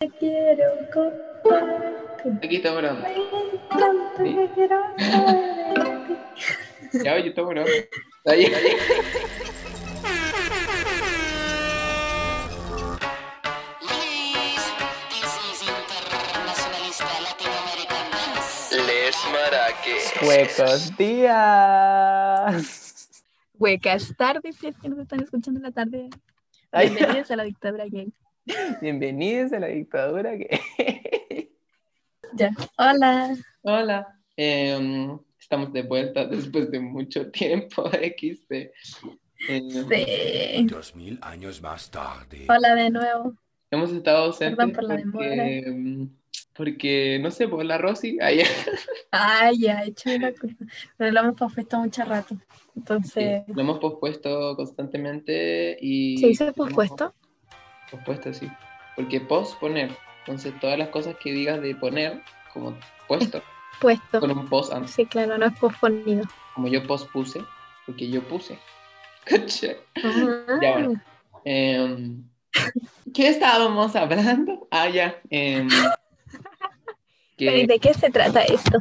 Te quiero. Aquí está grabando. Me encanta, Sí. Ya, oye, está grabando. Ahí, ahí. Les Maraques. Huecos días. Huecas tardes, si es que nos están escuchando en la tarde. Ay. Bienvenidos a la dictadura gay. Bienvenidos a la dictadura que Ya. Hola. Hola. Em, estamos de vuelta después de mucho tiempo. XD. Em, Sí. Dos mil años más tarde. Hola de nuevo. Hemos estado ausentes Perdón por la porque, demora. em, porque, no sé, por la Rosy. Ay, ya, he hecho una cosa. Pero lo hemos pospuesto mucho rato. Entonces, lo hemos pospuesto constantemente y... ¿se dice hemos pospuesto? Pospuesto, sí. Porque posponer. Entonces, todas las cosas que digas de poner, como puesto, Puesto. con un post antes. Sí, claro, no es posponido. Como yo pospuse, porque yo puse. Ajá. Ya, bueno. Em, ¿Qué estábamos hablando? Ah, ya. ¿y que, ¿De qué se trata esto?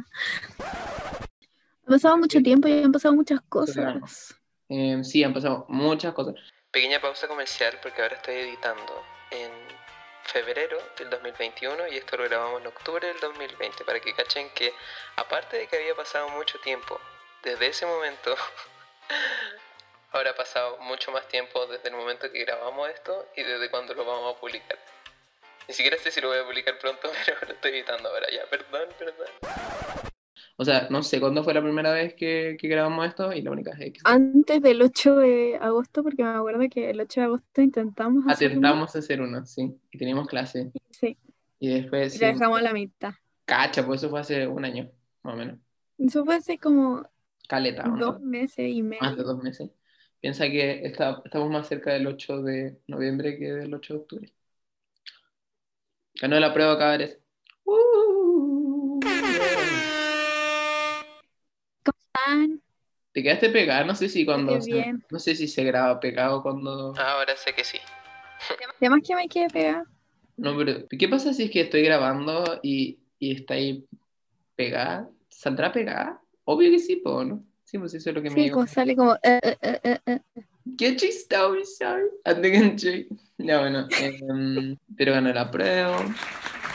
Ha pasado mucho tiempo y han pasado muchas cosas. em, sí, han pasado muchas cosas. Pequeña pausa comercial porque ahora estoy editando en febrero del 2021 y esto lo grabamos en octubre del 2020 para que cachen que aparte de que había pasado mucho tiempo desde ese momento, ahora ha pasado mucho más tiempo desde el momento que grabamos esto y desde cuando lo vamos a publicar. Ni siquiera sé si lo voy a publicar pronto, pero lo estoy editando ahora ya. Perdón, perdón. O sea, no sé cuándo fue la primera vez que, que grabamos esto y la única vez que Antes del 8 de agosto, porque me acuerdo que el 8 de agosto intentamos hacer uno. atentamos a hacer uno, sí. Y teníamos clase. Sí, Y después, y dejamos a la mitad. cacha, pues eso fue hace un año, más o menos. Eso fue hace como Caleta, ¿o no? dos meses y medio. Más de dos meses. Piensa que está- estamos más cerca del 8 de noviembre que del 8 de octubre. Ganó la prueba cabres. Uh, están? Te quedaste pegada, no sé si cuando no sé si se graba pegado cuando Ahora sé que sí. Además que me pegada. no, pero ¿qué pasa si es que estoy grabando y, y está ahí pegada? ¿Saldrá pegada? Obvio que sí, po, ¿no? Sí, pues eso es lo que me Sí, digo. como sale como... eh, eh, eh. ¡Qué chistoso! Ande que enche. Ya bueno, em, pero ganó la prueba.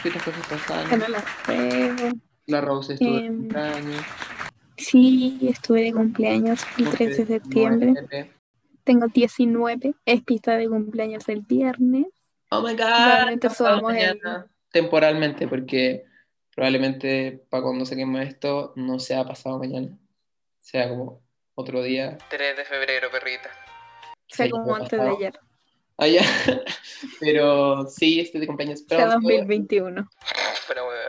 ¿Qué otras cosas pasaron? Ganó la prueba. La Rose estuvo de Em, cumpleaños. Sí, estuve de cumpleaños el 3 de septiembre. Tengo 19. Es pista de cumpleaños el viernes. Oh my god. Subamos el- mañana. Temporalmente, porque probablemente para cuando saquemos esto no sea pasado mañana. Sea como otro día. 3 de febrero, perrita. O sea, Sí, como antes de pasado. ayer. Ah, ya. Pero sí, este de cumpleaños O sea, pronto. 2021. Pero bueno.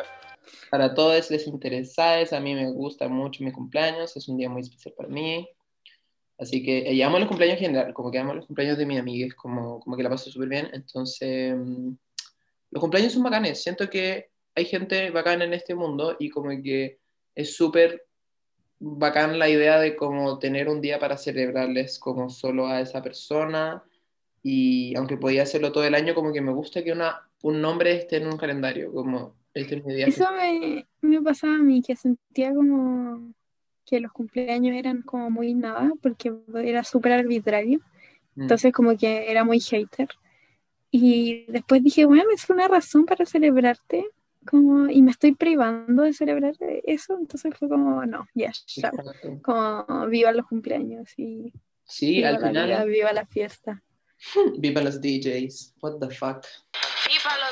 Para todos les interesados, a mí me gusta mucho mi cumpleaños, es un día muy especial para mí. Así que eh, amo los cumpleaños en general, como que amo los cumpleaños de mis amigues, como, como que la paso súper bien. Entonces, mm, los cumpleaños son bacanes. Siento que hay gente bacana en este mundo y como que es súper bacán la idea de como tener un día para celebrarles como solo a esa persona. Y aunque podía hacerlo todo el año, como que me gusta que una, un nombre esté en un calendario, como este es mi día. Eso me, me pasaba a mí, que sentía como que los cumpleaños eran como muy nada, porque era súper arbitrario. Mm. Entonces como que era muy hater. Y después dije, bueno, es una razón para celebrarte. Como, y me estoy privando de celebrar eso. Entonces fue como, no, ya. Exacto. Como, viva los cumpleaños y Sí, viva al la final, vida, viva la fiesta. viva los DJs. What the fuck. Viva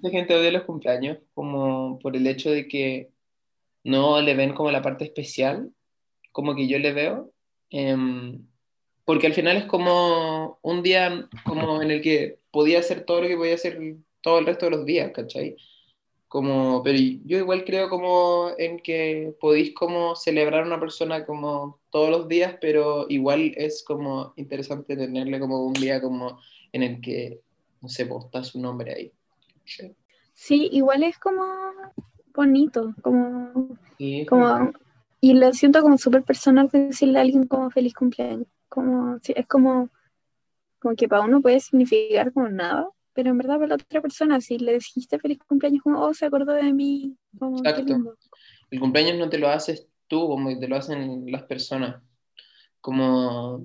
Mucha gente odia los cumpleaños como por el hecho de que no le ven como la parte especial, como que yo le veo. em, porque al final es como un día como en el que podía hacer todo lo que podía hacer todo el resto de los días, ¿cachai? Como, pero yo igual creo como en que podéis como celebrar a una persona como todos los días, pero igual es como interesante tenerle como un día como en el que, no sé, su nombre ahí. Sí, igual es como bonito, como, Y es como y lo siento como súper personal decirle a alguien como feliz cumpleaños. Como, sí, es como como que para uno puede significar como nada, pero en verdad para la otra persona, si le dijiste feliz cumpleaños, como, oh, se acordó de mí, como, qué Exacto. lindo. El cumpleaños no te lo haces tú, como te lo hacen las personas. Como,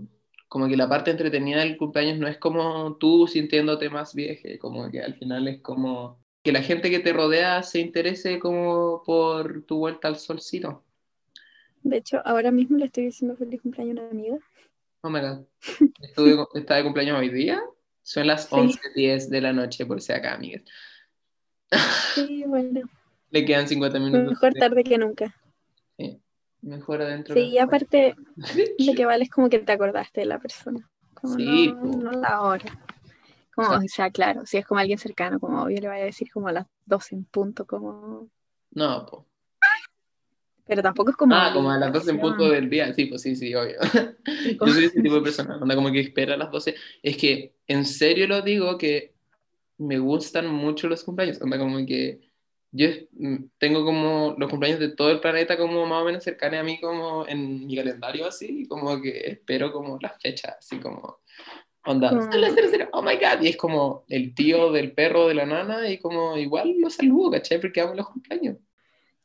como que la parte entretenida del cumpleaños no es como tú sintiéndote más vieja, como que al final es como que la gente que te rodea se interese como por tu vuelta al solcito. De hecho, ahora mismo le estoy diciendo feliz cumpleaños a una amiga. Oh my God. Estuve, está de cumpleaños hoy día. Son las Sí. 11.10 de la noche, por si acá, amigas. Sí, bueno, Le quedan 50 minutos. mejor de- tarde que nunca. Mejor adentro. Sí, y aparte, lo que vale es como que te acordaste de la persona, como Sí, no, no la hora. Como, o sea, claro, si es como alguien cercano, como obvio le vaya a decir como a las 12 en punto, como... No, po. Pero tampoco es como... Ah, como a las 12 en punto del día. Sí, pues sí, sí, obvio. Yo soy ese tipo de persona, onda como que espera a las 12. Es que en serio lo digo que me gustan mucho los cumpleaños. Onda como que yo mm, tengo como los cumpleaños de todo el planeta como más o menos cercanos a mí como en mi calendario así, como que espero como las fechas, así como onda, Como- "Cero, cero, cero, oh my god, y es como el tío del perro de la nana y como igual lo saludo, ¿cachai? Porque amo los cumpleaños.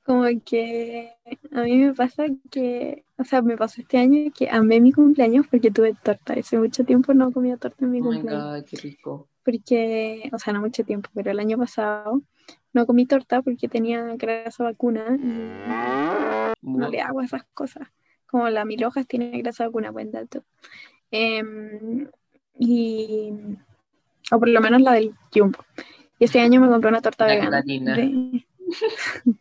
Como que a mí me pasa que, o sea, me pasó este año que amé mi cumpleaños porque tuve torta. Hace mucho tiempo no comía torta en mi Oh my cumpleaños. god, qué rico. Porque, o sea, no mucho tiempo, pero el año pasado no comí torta porque tenía grasa vacuna y no le hago esas cosas. Como la mil hojas tiene grasa vacuna, buen dato. Em, y, o por lo menos la del Jumbo. Y este año me compré una torta La vegana. De-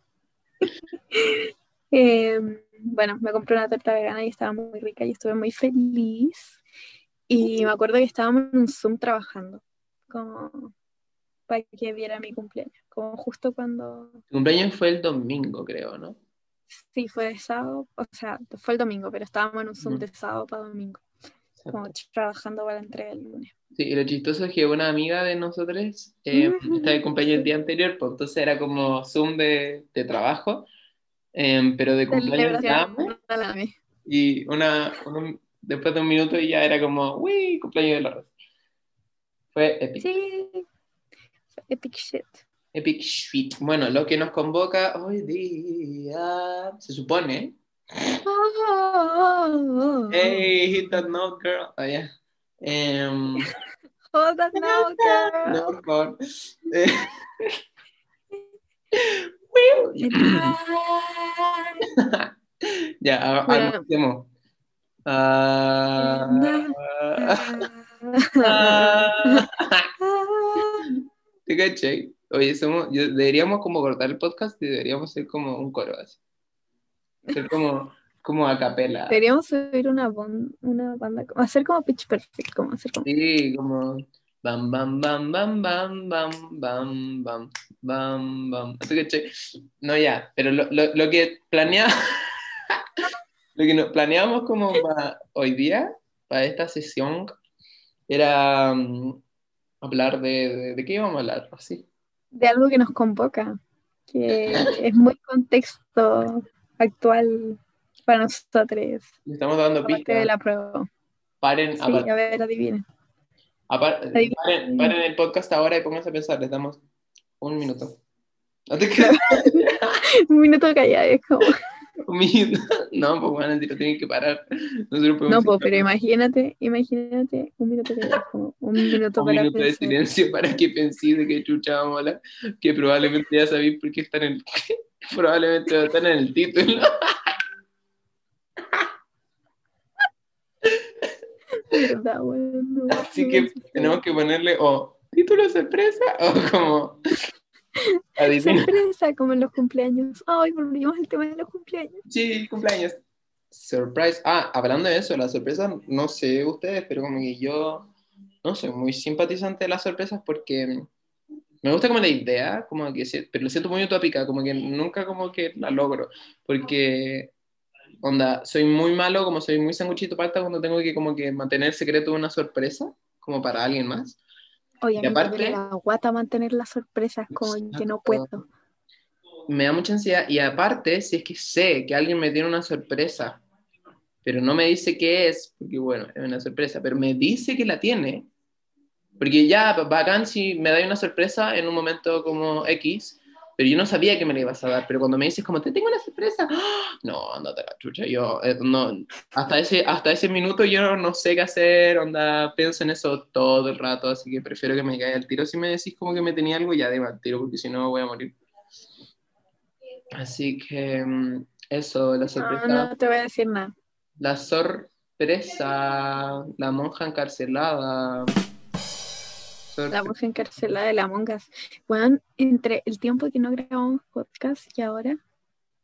Em, bueno, me compré una torta vegana y estaba muy rica y estuve muy feliz. Y me acuerdo que estábamos en un Zoom trabajando, como para que viera mi cumpleaños, como justo cuando, Tu cumpleaños fue el domingo, creo, ¿no? sí, fue de sábado, o sea, fue el domingo, pero estábamos en un Zoom de sábado para domingo, como trabajando para la entrega del lunes. Sí, y lo chistoso es que una amiga de nosotros eh, estaba de cumpleaños el día anterior, pues entonces era como Zoom de, de trabajo, em, pero de cumpleaños AME. y una, un- después de un minuto ya era como, uy, cumpleaños de la Rosa. Fue epic, Sí, epic shit. epic shit. Bueno, lo que nos convoca hoy día, se supone, hey, hit that note, girl. Oh, yeah. Em, Hold that note, girl. no, por Ya. Ah, Ah. ah, ¿Te caché? Oye, somos, yo- deberíamos como cortar el podcast y deberíamos ser como un coro así. Ser como, como a capela. Deberíamos subir una, bon- una banda, hacer como Pitch Perfect, como hacer como... Sí, como bam, bam, bam, bam, bam, bam, bam, bam, bam, bam. ¿Te? No, ya, pero lo, lo, lo que planeamos, lo que nos planeamos como para hoy día, para esta sesión, era mm, hablar de, de, ¿de qué íbamos a hablar? Así. de algo que nos convoca, que es muy contexto actual para nosotros, Le estamos dando pistas. de la prueba. Paren, Sí, a ver, adivinen. paren, paren el podcast ahora y pónganse a pensar, les damos un minuto. No te creas, Un minuto callado, es como... No, pues bueno, lo tienen que parar. Nosotros No, pues, pero imagínate, imagínate un minuto un minuto un para minuto de silencio para que penséis de que chucha vamos a hablar, que probablemente ya sabéis por qué están en el, probablemente están en el título. ¿Verdad, bueno, no, Así que tenemos que ponerle o título sorpresa o como adivina. Sorpresa, como en los cumpleaños. Ay, volvimos al tema de los cumpleaños. Sí, cumpleaños. Surprise. Ah, hablando de eso, la sorpresa, no sé ustedes, pero como que yo no soy muy simpatizante de las sorpresas porque me gusta como la idea, como que pero lo siento muy utópica, como que nunca como que la logro, porque onda, soy muy malo, como soy muy sanguchito palta cuando tengo que como que mantener secreto una sorpresa, como para alguien más. Oye, a Y mí me aparte- la guata mantener las sorpresas, como que no puedo. me da mucha ansiedad. Y aparte, si es que sé que alguien me tiene una sorpresa, pero no me dice qué es, porque bueno, es una sorpresa, pero me dice que la tiene, Porque ya, bacán si me da una sorpresa en un momento como X, pero yo no sabía que me la ibas a dar. Pero cuando me dices como, te tengo una sorpresa, ¡ah! no, andate la chucha. Yo, eh, no, hasta ese, hasta ese minuto yo no sé qué hacer, onda, pienso en eso todo el rato, así que prefiero que me caiga el tiro. Si me decís como que me tenía algo, ya de al tiro, porque si no voy a morir. Así que mm, eso, la No, sorpresa. no te voy a decir nada. La sorpresa, la monja encarcelada. La voz encarcelada de la Mongas. Bueno, entre el tiempo que no grabamos podcast y ahora,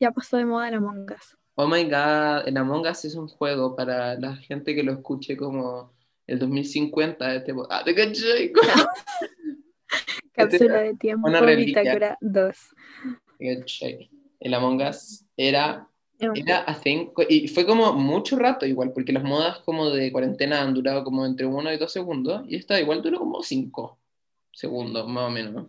ya pasó de moda la Mongas. Oh my god, el Among Us es un juego para la gente que lo escuche como el 2050. Este... Ah, ¿te cachai? Cápsula de tiempo, una reliquia. Bitácora 2. ¿Te cachai? El Among Us era, era a thing, y fue como mucho rato igual, porque las modas como de cuarentena han durado como entre uno y dos segundos, y esta igual duró como cinco segundos, más o menos.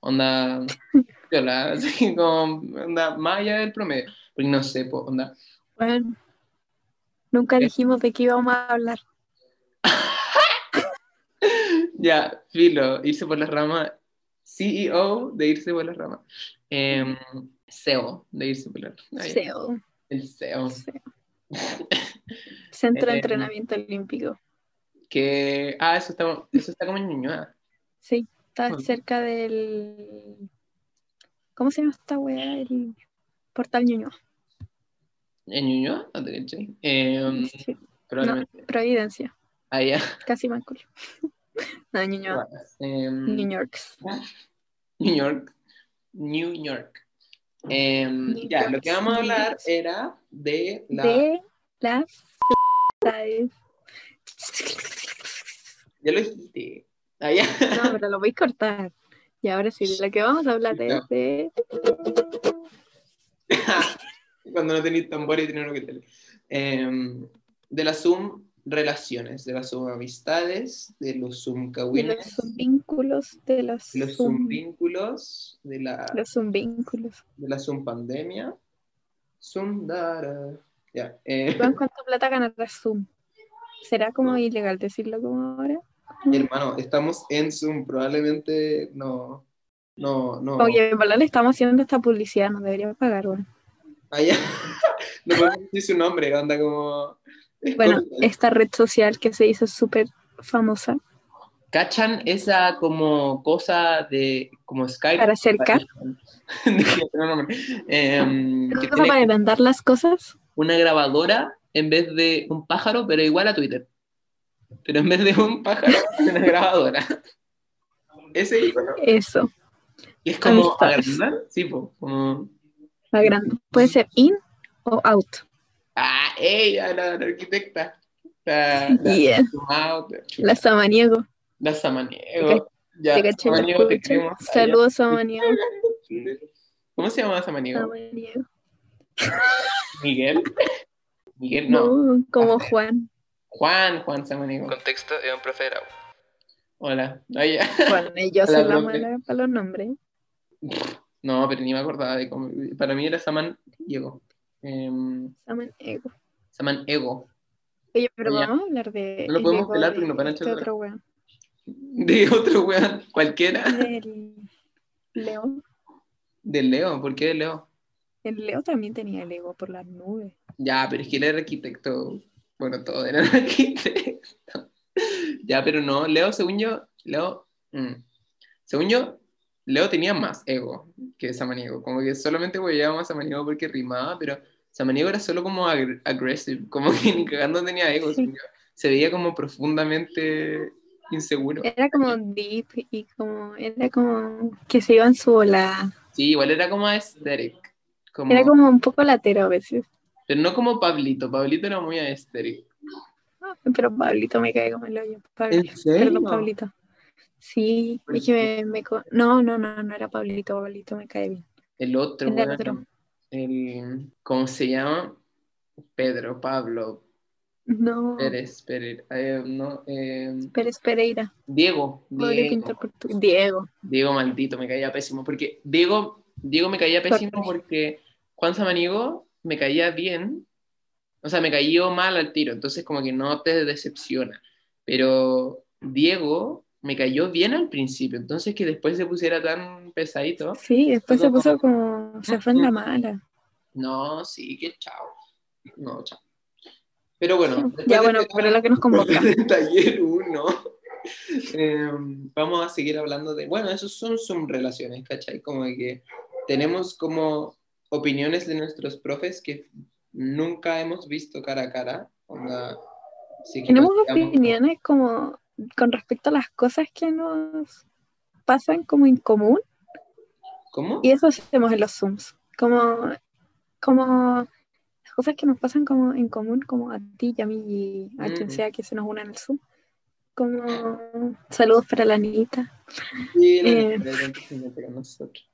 Onda, viola, así como, onda, más allá del promedio, porque no sé, po, onda. Bueno, nunca ¿Qué? dijimos de qué íbamos a hablar. Ya, filo, irse por las ramas. CEO de irse por las ramas. Em, CEO de irse ramas. CEO, El CEO. CEO. Centro de Eh, Entrenamiento Olímpico. Que, ah, eso está, eso está como en Ñuñoa. Sí, está Bueno. cerca del. ¿Cómo se llama esta weá? El portal Ñuñoa. ¿En Ñuñoa? ¿No te cachai? Em, Sí, probablemente. Providencia, Allá. casi Mancurio. No, Ñuñoa. Em, New York. New York. New York. New ya, lo que vamos a hablar era de la. De las. Ya lo dijiste. Allá. No, pero lo voy a cortar. Y ahora sí, de lo que vamos a hablar es Ya. de. Cuando no tenéis tambor y tenéis que tener. Em, de las Zoom relaciones, de las Zoom amistades, de los Zoom de los vínculos de de los Zoom Zoom- vínculos, de la, Los Zoom vínculos. de la Zoom pandemia. Zoom dara. Ya. eh, Iván, ¿Cuánta plata ganará Zoom? ¿Será como ilegal decirlo como ahora? hermano, estamos en Zoom, probablemente no. No, no. Oye, en verdad le estamos haciendo esta publicidad, nos deberíamos pagar, bueno. Allá. no podemos decir su nombre, anda como. Es Bueno, esta red social que se hizo súper famosa ¿Cachan esa como cosa de como Skype? para acercar. Em, cosa para mandar las cosas. una grabadora en vez de un pájaro, pero igual a Twitter. Pero en vez de un pájaro, una grabadora. Ese icono. Eso, Y es como agrandar, sí, po, como. Puede ser in o out. Ah, ella, la, la arquitecta. La, la, Yeah. la, La samaniego. la Samaniego. Ya, Te caché, la Samaniego, te queremos. Saludos, samaniego. ¿Cómo se llama Samaniego? Samaniego. Miguel. Miguel, no. No, como Juan. Juan, Juan Samaniego. Contexto, es un profe de la U. Hola. Ay, ya. Bueno, y yo Hola, soy la mala para los nombres. No, pero ni me acordaba de cómo. Para mí era Saman Em, Samaniego. Saman Ego. Oye, pero Ya. vamos a hablar de. No lo podemos ego pelar porque nos van a echar este de- otro weón. De otro weón, cualquiera. Del Leo. Del Leo. ¿Por qué de Leo? El Leo también tenía el ego por las nubes. Ya, pero es que él era arquitecto. Bueno, todos eran arquitectos. Ya, pero no. Leo, según yo. Leo. mm, según yo, Leo tenía más ego que Samaniego. Como que solamente hueveábamos a Samaniego porque rimaba, pero Samaniego era solo como agr- aggressive. Como que ni cagando tenía ego. Sí. Se veía como profundamente inseguro. Era como deep y como. Era como que se iba en su bola. Sí, igual era como aesthetic. Como, Era como un poco latero a veces. Pero no como Pablito. Pablito era muy aesthetic. Pero Pablito me cae como el hoyo. Pablo- ¿En serio? Perdón, Pablito. Sí, ¿Por es que me, No, no, no, no era Pablito. Pablito me cae bien. El otro, El otro. el- ¿cómo se llama? Pedro, Pablo, No, Pérez, Pérez, eh, no, eh, Pérez Pereira. Diego, Diego. Diego. Diego maldito, me caía pésimo, porque Diego, Diego me caía pésimo porque Juan Samaniego me caía bien, o sea, me cayó mal al tiro, entonces como que no te decepciona, pero Diego me cayó bien al principio, entonces que después se pusiera tan pesadito. Sí, después se puso como, se fue en la mala. No, sí, que chao. No, chao. Pero bueno, Ya bueno, este- pero lo que nos convoca. taller 1, vamos a seguir hablando de, bueno, esos son son relaciones, ¿cachai? Como que tenemos como opiniones de nuestros profes que nunca hemos visto cara a cara. onda, sí que Tenemos opiniones como con respecto a las cosas que nos pasan como en común ¿Cómo? y eso hacemos en los Zooms. Como, como las cosas que nos pasan como en común, como a ti y a mí y a quien Mm. sea que se nos una en el Zoom. Como saludos para la Anita. Sí, la Eh. Nosotros.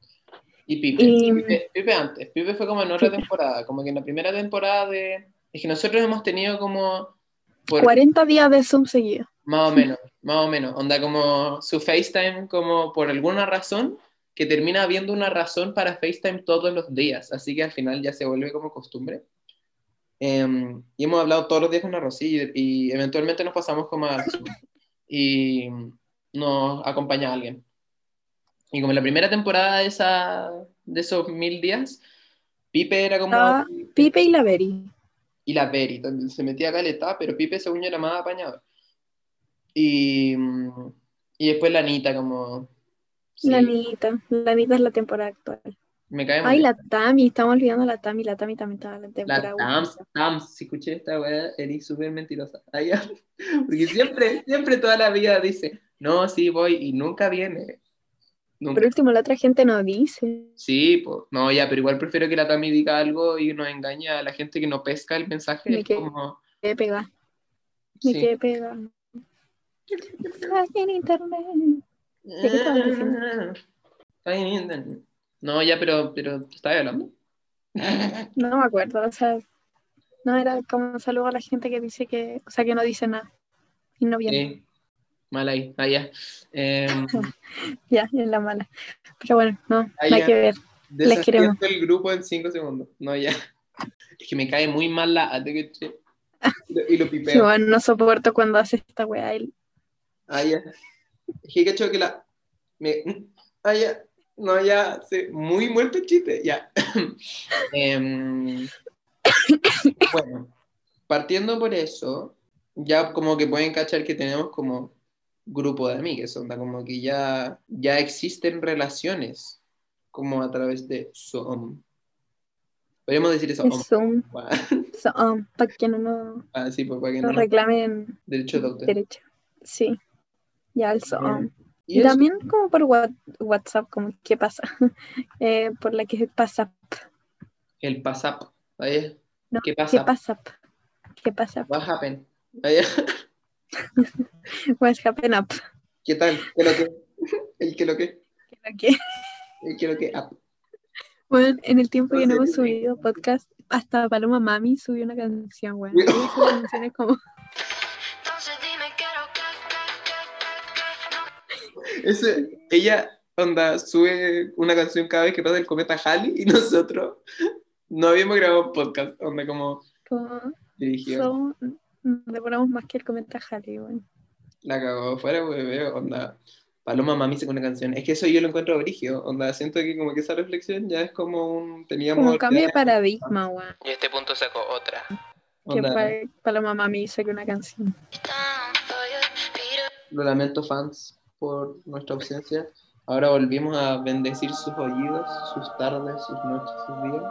Y Pipe. Y- Pipe. Pipe antes. Pipe fue como en otra Pipe. temporada. Como que en la primera temporada de. Es que nosotros hemos tenido como. Por, 40 días de Zoom seguidos. Más o menos, más o menos. Onda como su FaceTime, como por alguna razón, que termina habiendo una razón para FaceTime todos los días. Así que al final ya se vuelve como costumbre. Em, y hemos hablado todos los días con la Rosy y, y eventualmente nos pasamos como a y nos acompaña alguien. Y como en la primera temporada de, esa, de esos mil días, Pipe era como... Ah, Pipe y la Beri. y la donde se metía caleta, pero Pipe según yo era más apañado. Y, mm, y después la Anita como... sí, La Anita. La Anita es la temporada actual. Me cae Ay, la Tami. Estamos olvidando la Tami. La Tami también estaba en la temporada. La uno. Tams, Tams, si escuché esta weá, eres súper mentirosa. Ay. Porque siempre, siempre toda la vida dice, no, sí voy, y nunca viene. Nunca. Por último, la otra gente no dice. Sí, pues, no, ya, pero igual prefiero que la Tami diga algo y nos engañe a la gente que no pesca el mensaje. Me quedé- como, Me pega. Me sí. quedé pegada. En internet. Está en internet. No, ya, pero, pero ¿te estaba hablando? No me acuerdo. O sea, no era como un saludo a la gente que dice que, o sea, que no dice nada. Y no viene. Sí. Mal ahí, allá. Em, Ya, en la mala. Pero bueno, no, Ah, nada ya. que ver. Les queremos. el grupo en 5 segundos. No, ya. Es que me cae muy mal la. Y lo- pipeo. bueno, no soporto cuando hace esta weá. él. Ah, ya. Es que cacho que la. Me... Ah, ya. No, ya. Sí. Muy muerto el chiste. Ya. Em, Bueno, partiendo por eso, ya como que pueden cachar que tenemos como grupo de amigues, onda, como que ya, ya existen relaciones como a través de Zoom. Podríamos decir eso. Es Zoom. Zoom, para que no nos ah, sí, pues no no reclamen derecho de autor. derecho. Sí. Ya, el Zoom. Y eso, también como por Wha- WhatsApp, como qué pasa. Eh, por la que pasa. el pasap. Ahí, No, ¿Qué ¿Qué pasa? pasa? ¿Qué pasa? What happened? Ahí, What's happen up? ¿Qué tal? ¿Qué lo que? El que lo que? Creo que, El que lo que? Ah, bueno, en el tiempo que no hemos subido podcast, hasta Paloma Mami subió una canción, bueno. Como, Ese, ella, onda, sube una canción cada vez que pasa el cometa Halley y nosotros no habíamos grabado un podcast, onda, como como dirigido. demoramos más que el comenta Harry, bueno. La cagó, fuera, bebé, onda. Paloma Mami sacó una canción. Es que eso yo lo encuentro brigio, onda. Siento que como que esa reflexión ya es como un. Teníamos. Como un cambio de paradigma, weón. Y este punto sacó otra. Que pa- Paloma Mami saque una canción. Lo lamento, fans, por nuestra ausencia. Ahora volvimos a bendecir sus oídos, sus tardes, sus noches, sus días.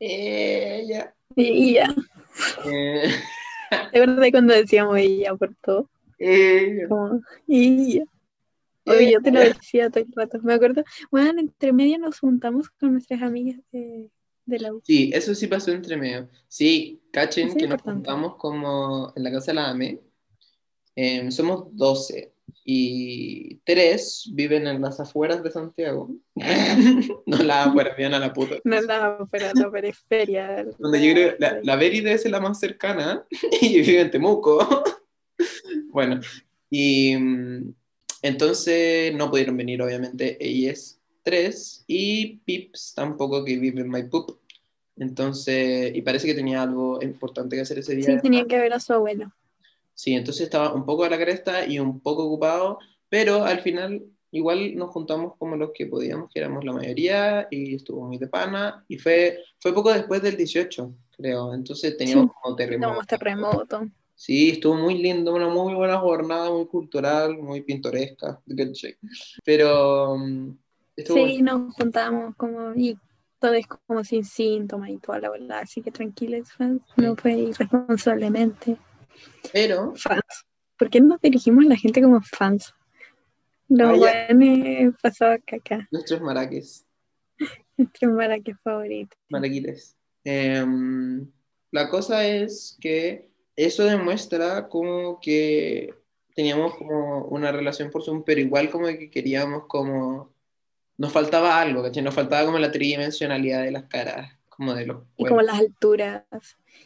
Ella. Y ya. Eh, ¿Te acuerdas de cuando decíamos ella por todo? ella. Como, y ya. Oye, yo te lo decía todo el rato. Me acuerdo, bueno, entre medio nos juntamos con nuestras amigas de, de la U. Sí, eso sí pasó entre medio. Sí, cachen es que nos importante. juntamos como en la casa de la AME. Em, somos 12 y 3 viven en las afueras de Santiago. no las afueras, viven a la puta. No andaba fuera de la periferia. Donde yo creo, la, la Beri debe ser la más cercana y vive en Temuco. bueno, y mm, entonces no pudieron venir, obviamente, ellas tres y Pips tampoco, que vive en Maipú. Entonces, y parece que tenía algo importante que hacer ese día. Sí, tenía que ver a su abuelo. Sí, entonces estaba un poco a la cresta y un poco ocupado, Pero al final, igual nos juntamos como los que podíamos, que éramos la mayoría, y estuvo muy de pana. Y fue, fue poco después del 18, creo. Entonces teníamos Sí, como terremoto. No, terremoto. Sí, estuvo muy lindo, una muy buena jornada, muy cultural, muy pintoresca. Pero mm, estuvo Sí, nos juntamos como y todo es como sin síntomas y toda la verdad, así que tranquilos, fans. No fue irresponsablemente. Pero Fans. ¿Por qué nos dirigimos a la gente como fans? Los Ah, ya. buenos pasaba caca. nuestros maraques, Nuestro maraque favorito. maraquiles. Em, la cosa es que eso demuestra como que teníamos como una relación por Zoom, pero igual como que queríamos como... Nos faltaba algo, ¿cachai? Nos faltaba como la tridimensionalidad de las caras, como de los Y como las alturas.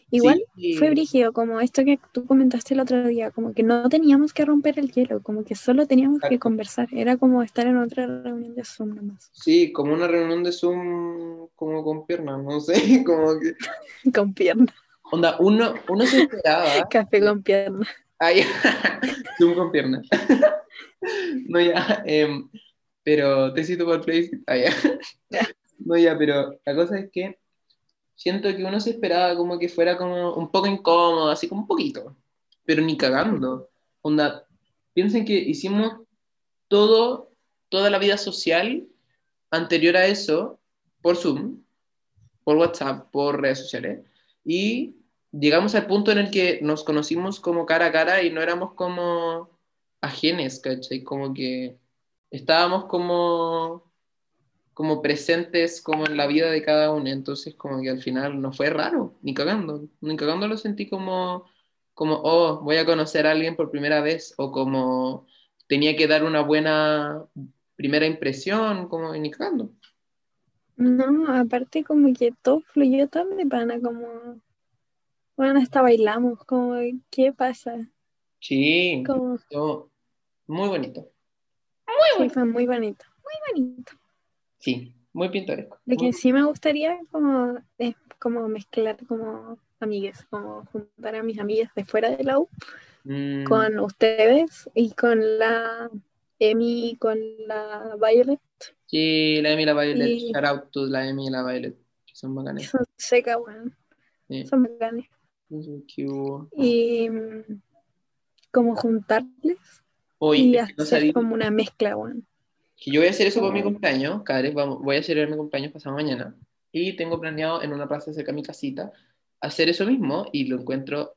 Igual Sí, fue brígido, como esto que tú comentaste el otro día, como que no teníamos que romper el hielo, como que solo teníamos que conversar. Era como estar en otra reunión de Zoom nomás. Sí, como una reunión de Zoom como con piernas, no sé, como que... Con piernas. Onda, uno, uno se esperaba... Café con piernas. Ay, Zoom con piernas. No, ya, em, pero tecito por play. Ah, ya. No, ya, pero la cosa es que siento que uno se esperaba como que fuera como un poco incómodo, así como un poquito, pero ni cagando. Onda, piensen que hicimos todo, toda la vida social anterior a eso por Zoom, por WhatsApp, por redes sociales, y llegamos al punto en el que nos conocimos como cara a cara y no éramos como ajenes, ¿cachai? Como que estábamos como, como presentes como en la vida de cada uno, entonces como que al final no fue raro, ni cagando, ni cagando lo sentí como, como, oh, voy a conocer a alguien por primera vez, o como tenía que dar una buena primera impresión, como ni cagando. No, aparte como que todo fluyó tan de pana, como, bueno, hasta bailamos, como, ¿qué pasa? Sí, Como, estuvo muy bonito, sí, fue muy bonito, muy bonito. Sí, muy pintoresco. Lo que muy- sí me gustaría como es como mezclar como amigues, como juntar a mis amigas de fuera de la U Mm, con ustedes y con la Emi y con la Violet, Sí, la Emi y la Violet, Y- shout out to la Emi y la Violet, son bacanes. son secas, weón, Sí, son bacanes. Y mm, como juntarles y no hacer como una mezcla, weón. Que yo voy a hacer eso por mi cumpleaños, Cares, vamos, voy a hacer mi cumpleaños pasado mañana, y tengo planeado en una plaza cerca de mi casita hacer eso mismo, y lo encuentro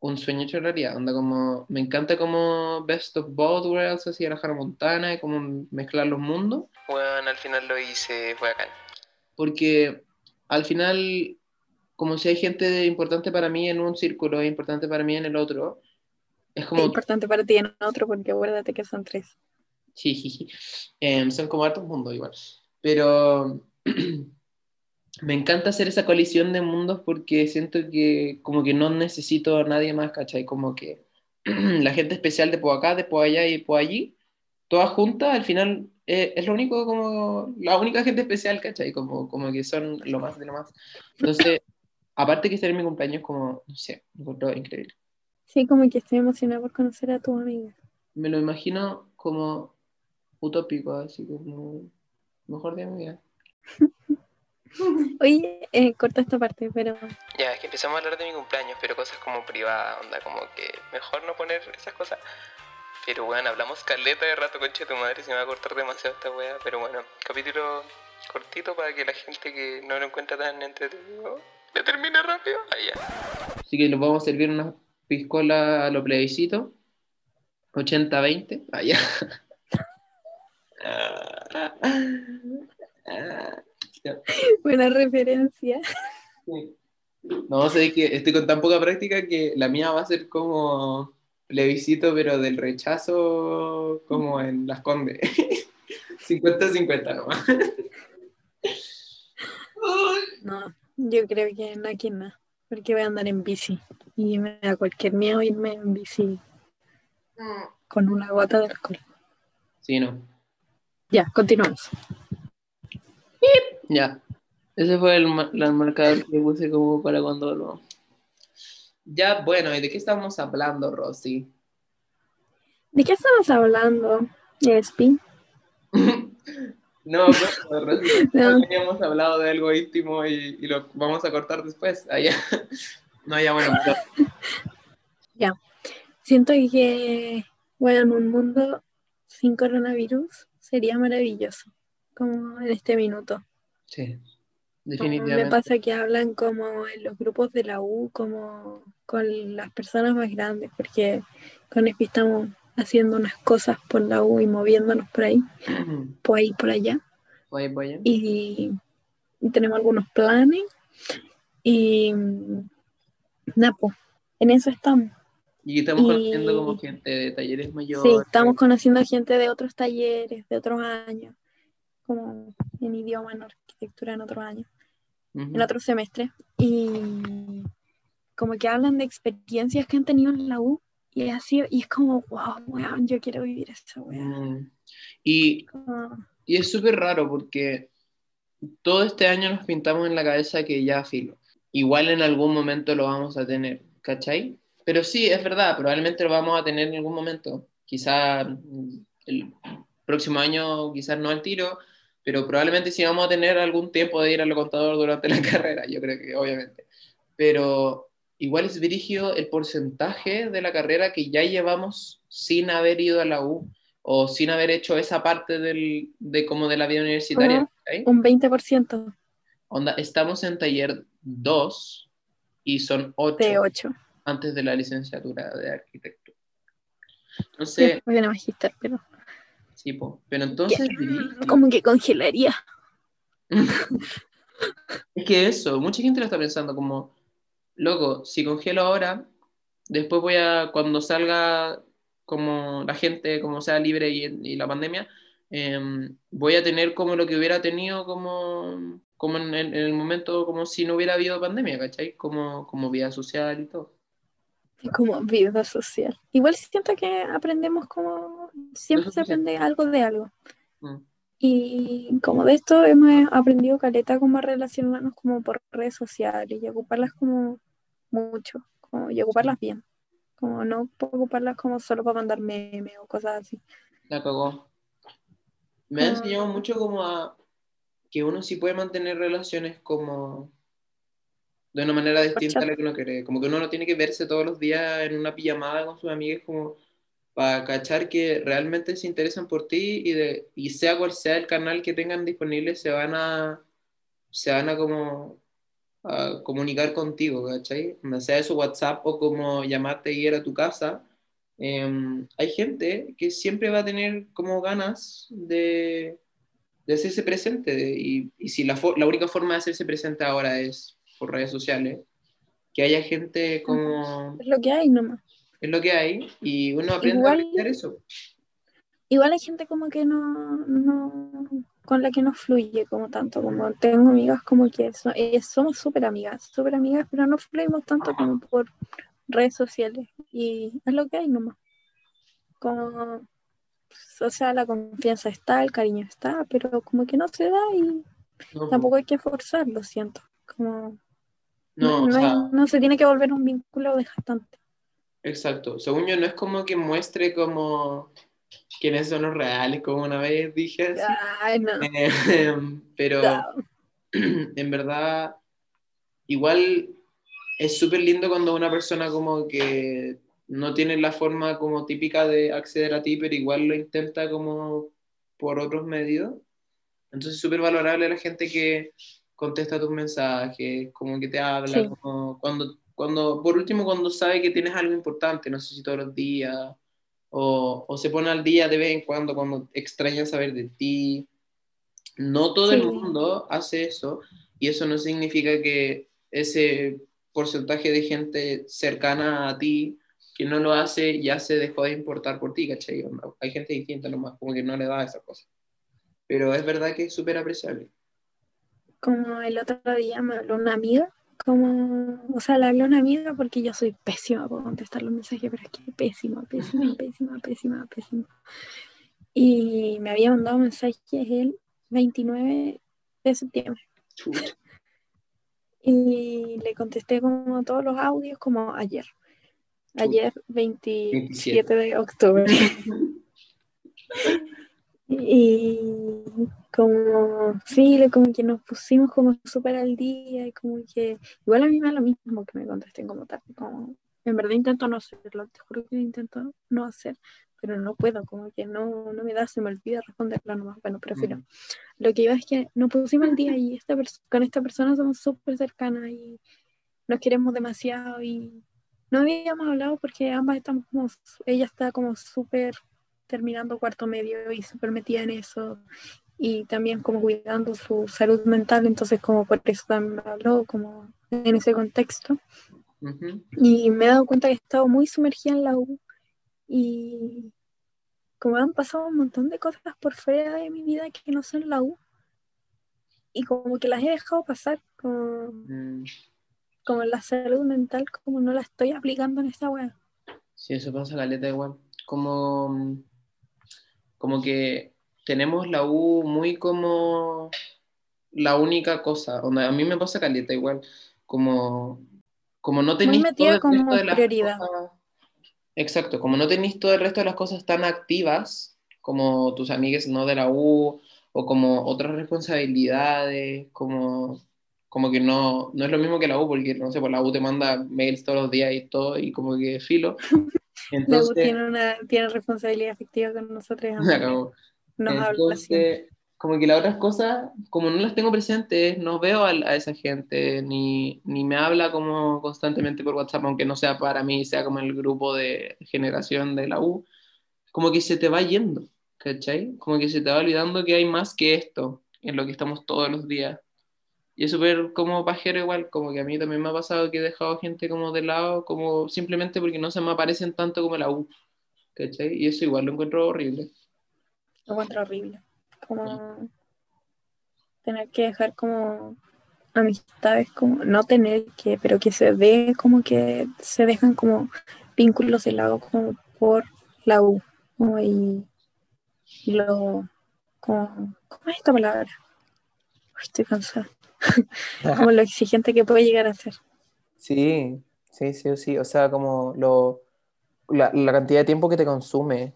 un sueño hecho realidad, onda como, me encanta como Best of Both Worlds, así a la Hannah Montana, y como mezclar los mundos, Bueno, al final lo hice, fue bacán. porque al final, como si hay gente importante para mí en un círculo e importante para mí en el otro, es Es como, importante para ti en otro porque acuérdate que son tres. Sí, jiji. Em, son como hartos mundos igual, pero me encanta hacer esa colisión de mundos porque siento que como que no necesito a nadie más, ¿cachai? Como que la gente especial de por acá, de por allá y por allí, todas juntas, al final eh, es lo único como, la única gente especial, ¿cachai? Como, como que son lo más de lo más. Entonces, aparte que estar en mi cumpleaños, como, no sé, me encuentro increíble. Sí, como que estoy emocionada por conocer a tus amigas. Me lo imagino como utópico, así como mejor día de mi vida. Oye, eh, corta esta parte, pero Ya, es que empezamos a hablar de mi cumpleaños, pero cosas como privadas, onda, como que mejor no poner esas cosas. Pero bueno, hablamos caleta de rato, conche tu madre, se me va a cortar demasiado esta wea. Pero bueno, capítulo cortito para que la gente que no lo encuentra tan entretenido le termine rápido. Ahí ya. Así que les vamos a servir una piscola a lo plebiscito. 80-20. Ah, ya. Ya, buena referencia. sí. No, sé que estoy con tan poca práctica que la mía va a ser como plebiscito, pero del rechazo como en Las Condes. 50-50 nomás. No, yo creo que no aquí no, porque voy a andar en bici y me da cualquier miedo irme en bici con una gota de alcohol. Sí, no. Ya, continuamos. Ya. Ese fue el, el marcador que puse como para cuando lo... Ya, bueno, ¿y de qué estamos hablando, Rosy? ¿De qué estamos hablando? ESP. No, resulta No. que habíamos hablado de algo íntimo y, y lo vamos a cortar después. Ya. No, ya bueno. pero- Siento que, bueno, en un mundo sin coronavirus sería maravilloso, como en este minuto. Sí, Como Me definitivamente. pasa que hablan como en los grupos de la U, como con las personas más grandes, porque con ESPI estamos haciendo unas cosas por la U y moviéndonos por ahí, por ahí, por allá. Voy, voy. y, y tenemos algunos planes y nada, pues, en eso estamos. Y estamos Y- conociendo como gente de talleres mayores. Sí, estamos conociendo gente de otros talleres, de otros años, como en idioma, en arquitectura en otros años, en otro semestre, y como que hablan de experiencias que han tenido en la U, y es así, y es como, wow, weón, yo quiero vivir esa weá. Mm. Y, Como- y es súper raro porque todo este año nos pintamos en la cabeza que ya filo. Igual en algún momento lo vamos a tener, ¿cachai? Pero sí, es verdad, probablemente lo vamos a tener en algún momento. Quizá el próximo año, quizás no al tiro, pero probablemente sí vamos a tener algún tiempo de ir al contador durante la carrera, yo creo que obviamente. Pero igual es dirigio el porcentaje de la carrera que ya llevamos sin haber ido a la U o sin haber hecho esa parte del, de como de la vida universitaria. Un 20% Onda, estamos en taller 2 y son 8 de 8. Antes de la licenciatura de arquitectura. Entonces, viene magister, pero sí, po. pero entonces como que congelaría. es que eso, mucha gente lo está pensando como, loco, si congelo ahora, después voy a, cuando salga como la gente, como sea libre y, y la pandemia, em, voy a tener como lo que hubiera tenido como, como en, el- en el momento, como si no hubiera habido pandemia, ¿cachai? Como, como vida social y todo. como vida social. Igual siento que aprendemos como, siempre se aprende algo de algo. Mm. Y como de esto hemos aprendido caleta como a relacionarnos como por redes sociales y ocuparlas como mucho, como, y ocuparlas bien. Como no ocuparlas como solo para mandar memes o cosas así. La cagó. Me ha Ah. enseñado mucho como a que uno sí puede mantener relaciones como de una manera distinta a la que uno quiere. Como que uno no tiene que verse todos los días en una pijamada con sus amigas como para cachar que realmente se interesan por ti y, de, y sea cual sea el canal que tengan disponible, se van a, se van a como a comunicar contigo, ¿cachai? Sea eso WhatsApp o como llamarte y ir a tu casa. Em, hay gente que siempre va a tener como ganas de, de hacerse presente y, y si la, fo- la única forma de hacerse presente ahora es por redes sociales, que haya gente como Es lo que hay nomás. es lo que hay y uno aprende Igual- a apreciar eso. Igual hay gente como que no, no, con la que no fluye como tanto, como tengo amigas como que so- eh, somos súper amigas, súper amigas, pero no fluimos tanto como por redes sociales y es lo que hay nomás. Como, o sea, la confianza está, el cariño está, pero como que no se da y No, tampoco hay que forzarlo, siento. Como, no, no, o no hay- sea, no se tiene que volver un vínculo desgastante. exacto. Según yo, no es como que muestre como quiénes son los reales, como una vez dije así. Ay, no. Em, pero en verdad, igual es súper lindo cuando una persona como que no tiene la forma como típica de acceder a ti, pero igual lo intenta como por otros medios. Entonces es súper valorable la gente que contesta tus mensajes, como que te habla, Sí. como cuando, cuando, por último, cuando sabe que tienes algo importante, no sé si todos los días, o, o se pone al día de vez en cuando, cuando extraña saber de ti. No todo el Sí. mundo hace eso, y eso no significa que ese porcentaje de gente cercana a ti que no lo hace ya se dejó de importar por ti, ¿cachai? Hay gente distinta nomás, como que no le da esa cosa. Pero es verdad que es súper apreciable. Como el otro día me habló una amiga, como, o sea, le habló una amiga porque yo soy pésima por contestar los mensajes, pero es que pésima, pésima, pésima, pésima, pésima. Y me había mandado mensajes el 29 de septiembre. Y le contesté como todos los audios como ayer. Ayer 27 de octubre. Y como, sí, como que nos pusimos como súper al día y como que, igual a mí me da lo mismo que me contesten como tal, como, en verdad intento no hacerlo, te juro que intento no hacer, pero no puedo, como que no, no me da, se me olvida responderlo nomás, bueno, prefiero. Mm. Lo que iba es que nos pusimos al día y esta con esta persona somos súper cercanas y nos queremos demasiado y no habíamos hablado porque ambas estamos como, ella está como súper terminando cuarto medio y súper metida en eso y también como cuidando su salud mental, entonces como por eso también me habló como en ese contexto Ujú. y me he dado cuenta que he estado muy sumergida en la U y como han pasado un montón de cosas por fuera de mi vida que no son la U y como que las he dejado pasar como, Mm, como la salud mental como no la estoy aplicando en esta wea Sí, eso pasa caleta igual. Como, mm, como que tenemos la U muy como la única cosa. A mí me pasa caleta igual. Como, como no tenéis todo el resto como de las prioridad. cosas- Exacto, como no tenéis todo el resto de las cosas tan activas como tus amigues no de la U o como otras responsabilidades, como, como que no, no es lo mismo que la U, porque no sé, pues la U te manda mails todos los días y todo, y como que filo. Entonces, tiene una tiene responsabilidad efectiva con nosotros acabó. nos habla Entonces, como que las otras cosas, como no las tengo presentes, no veo a, a esa gente, ni, ni me habla como constantemente por WhatsApp, aunque no sea para mí, sea como el grupo de generación de la U, como que se te va yendo, ¿cachai? Como que se te va olvidando que hay más que esto, en lo que estamos todos los días. Y es súper como pajero igual, como que a mí también me ha pasado que he dejado gente como de lado, como simplemente porque no se me aparecen tanto como la U, ¿cachai? Y eso igual lo encuentro horrible. lo encuentro horrible como tener que dejar como amistades como no tener que pero que se ve como que se dejan como vínculos de lado como por la U como y lo como ¿cómo es esta palabra? Estoy cansada como lo exigente que puede llegar a ser Sí, sí, sí, sí. O sea, como lo, la, la cantidad de tiempo que te consume.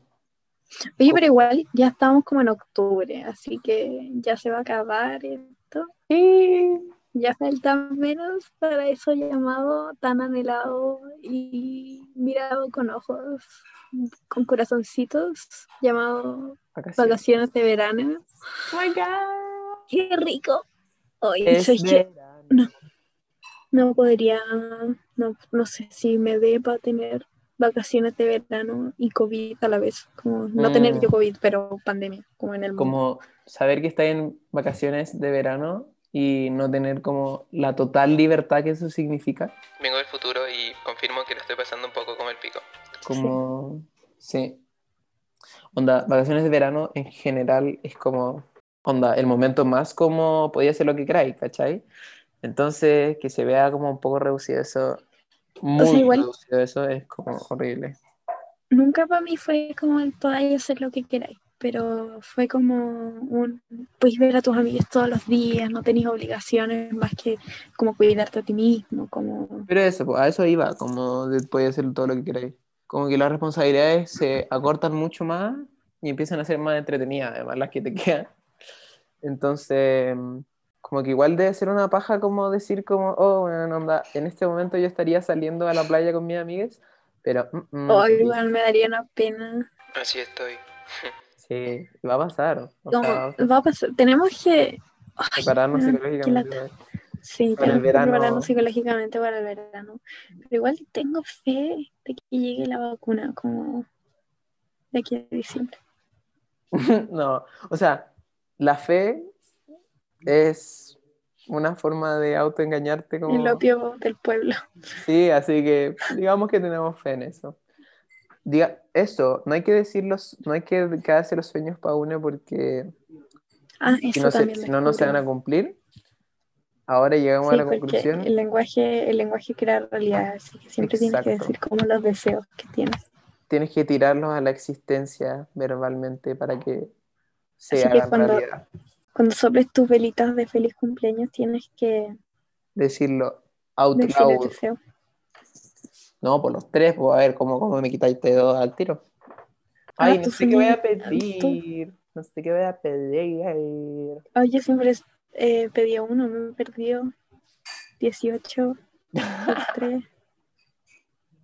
oye pero igual ya estamos como en octubre así que ya se va a acabar esto Sí. Ya falta menos para eso llamado tan anhelado y mirado con ojos, con corazoncitos, llamado Vacaciones. vacaciones de verano. Oh my God. ¡Qué rico! Hoy Es verano. No. No podría, no, no sé si me dé para tener vacaciones de verano y COVID a la vez. Como no Mm. tener yo COVID, pero pandemia, como en el mundo. Como saber que estás en vacaciones de verano y no tener como la total libertad que eso significa. Vengo del futuro y confirmo que lo estoy pasando un poco como el pico. Como, sí. Onda, vacaciones de verano en general es como, onda, el momento más como podía ser lo que queráis, ¿cachai? Entonces, que se vea como un poco reducido eso, muy igual- reducido eso, es como horrible. Nunca para mí fue como el podáis hacer lo que queráis, pero fue como un, puedes ver a tus amigos todos los días, no tenéis obligaciones más que como cuidarte a ti mismo, como... Pero eso, pues, a eso iba, como de, podía hacer todo lo que queráis. Como que las responsabilidades se acortan mucho más y empiezan a ser más entretenidas, además, las que te quedan. Entonces, como que igual debe ser una paja como decir como, oh, bueno, onda, en este momento yo estaría saliendo a la playa con mis amigas, pero mm, mm, O igual me daría una pena. Así estoy. sí, va a pasar. O Como, sea, va a pasar, tenemos que... Ay, prepararnos psicológicamente. lata. Sí, Para el tenemos que verano. prepararnos psicológicamente para el verano. Pero igual tengo fe de que llegue la vacuna como de aquí a diciembre. No, o sea, la fe es una forma de autoengañarte como... El opio del pueblo. Sí, así que digamos que tenemos fe en eso. Diga, eso, no hay que decirlos, no hay que quedarse los sueños para uno porque Ah, si no, se, si no, no se van a cumplir. Ahora llegamos Sí, a la conclusión. el lenguaje, el lenguaje crea realidad, así que siempre tienes que Exacto. decir como los deseos que tienes. Tienes que tirarlos a la existencia verbalmente para que se Así que cuando- realidad. Cuando soples tus velitas de feliz cumpleaños tienes que Decirlo out loud. No, por los tres, pues a ver cómo, cómo me quitáis dos al tiro. Ay, Ah, no tú sé qué voy a pedir. No sé qué voy a pedir. Ay, yo siempre eh, pedía uno, me perdió 18, 3,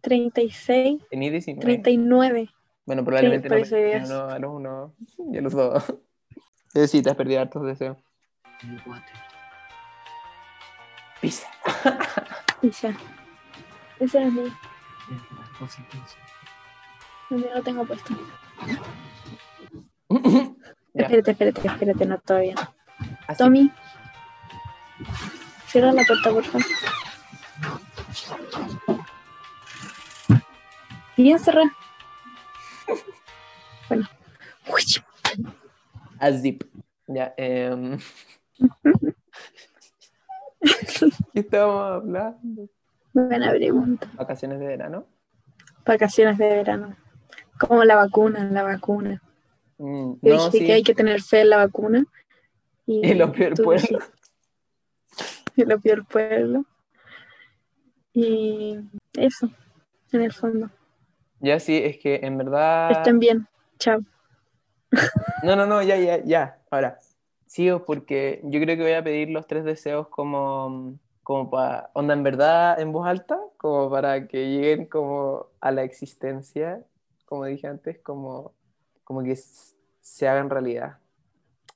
36, Tenía 19. 39. Bueno, probablemente por no eso me es. uno a los uno y a los dos. Entonces sí, te has perdido hartos deseos. Pizza. Ya. Ese es mi. No lo tengo puesto. Ya. Espérate, espérate, espérate, no todavía. Así. Tommy, cierra la puerta, por favor. Bien cerrada. Bueno. Uy, A zip. Ya. em. ¿Qué estábamos hablando? Buena pregunta. Vacaciones de verano. Vacaciones de verano. Como la vacuna, la vacuna. Mm, Yo no, dije sí. que hay que tener fe en la vacuna. Y Y lo peor pueblo. dijiste- Y lo peor pueblo. Y eso, en el fondo. Ya sí, es que en verdad. Estén bien. Chao. No, no, no, ya, ya, ya. Ahora, sigo porque yo creo que voy a pedir los tres deseos como, como para, onda en verdad en voz alta, como para que lleguen como a la existencia, como dije antes, como, como que se hagan realidad.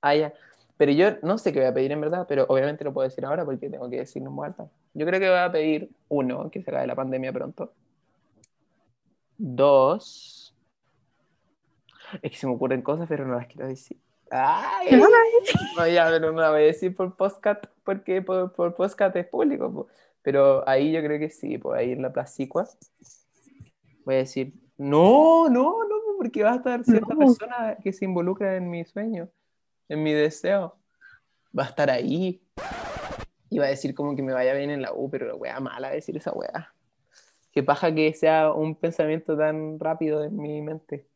Ah, ya. Pero yo no sé qué voy a pedir en verdad, pero obviamente lo puedo decir ahora porque tengo que decirlo en voz alta. Yo creo que voy a pedir uno, que se acabe la pandemia pronto. Dos. Es que se me ocurren cosas, pero no las quiero decir. ¡Ay! No, ya, pero no la voy a decir por podcast, porque por, por podcast es público. po. Pero ahí yo creo que sí, pues ahí en la Placicua. Voy a decir, no, no, no, porque va a estar cierta No. persona que se involucra en mi sueño, en mi deseo. Va a estar ahí. Y va a decir como que me vaya bien en la U, pero la wea mala decir esa wea. Que paja que sea un pensamiento tan rápido en mi mente.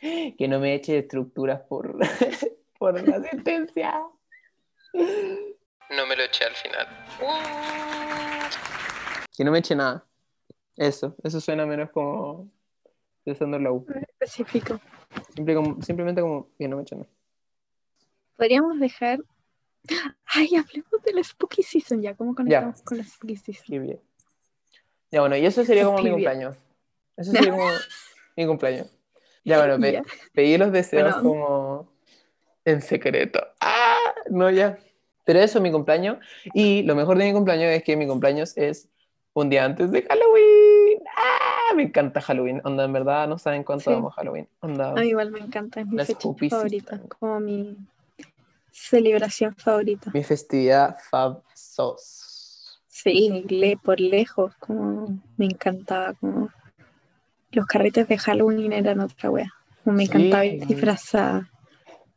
Que no me eche estructuras por, por la sentencia. No me lo eché al final. Que no me eche nada. Eso, eso suena menos como pensando en la U. Específico. Simple como- simplemente como que no me eche nada. Podríamos dejar. Ay, hablemos de la Spooky Season ya. ¿Cómo conectamos con la Spooky Season? Qué bien. Ya bueno, y eso sería como mi bien. cumpleaños. Eso sería como mi cumpleaños. Ya bueno, pe- Ya. pedí los deseos Bueno. como en secreto. ¡Ah! No, ya. Pero eso, mi cumpleaños. Y lo mejor de mi cumpleaños es que mi cumpleaños es un día antes de Halloween. ¡Ah! Me encanta Halloween. Onda, en verdad, no saben cuánto Sí. amo Halloween. Onda, igual me encanta, es mi fecha favorita, como mi celebración favorita. mi festividad fab sos. Sí, le, por lejos, como me encantaba, como los carretes de Halloween eran otra wea. Me Sí. encantaba ir disfrazada.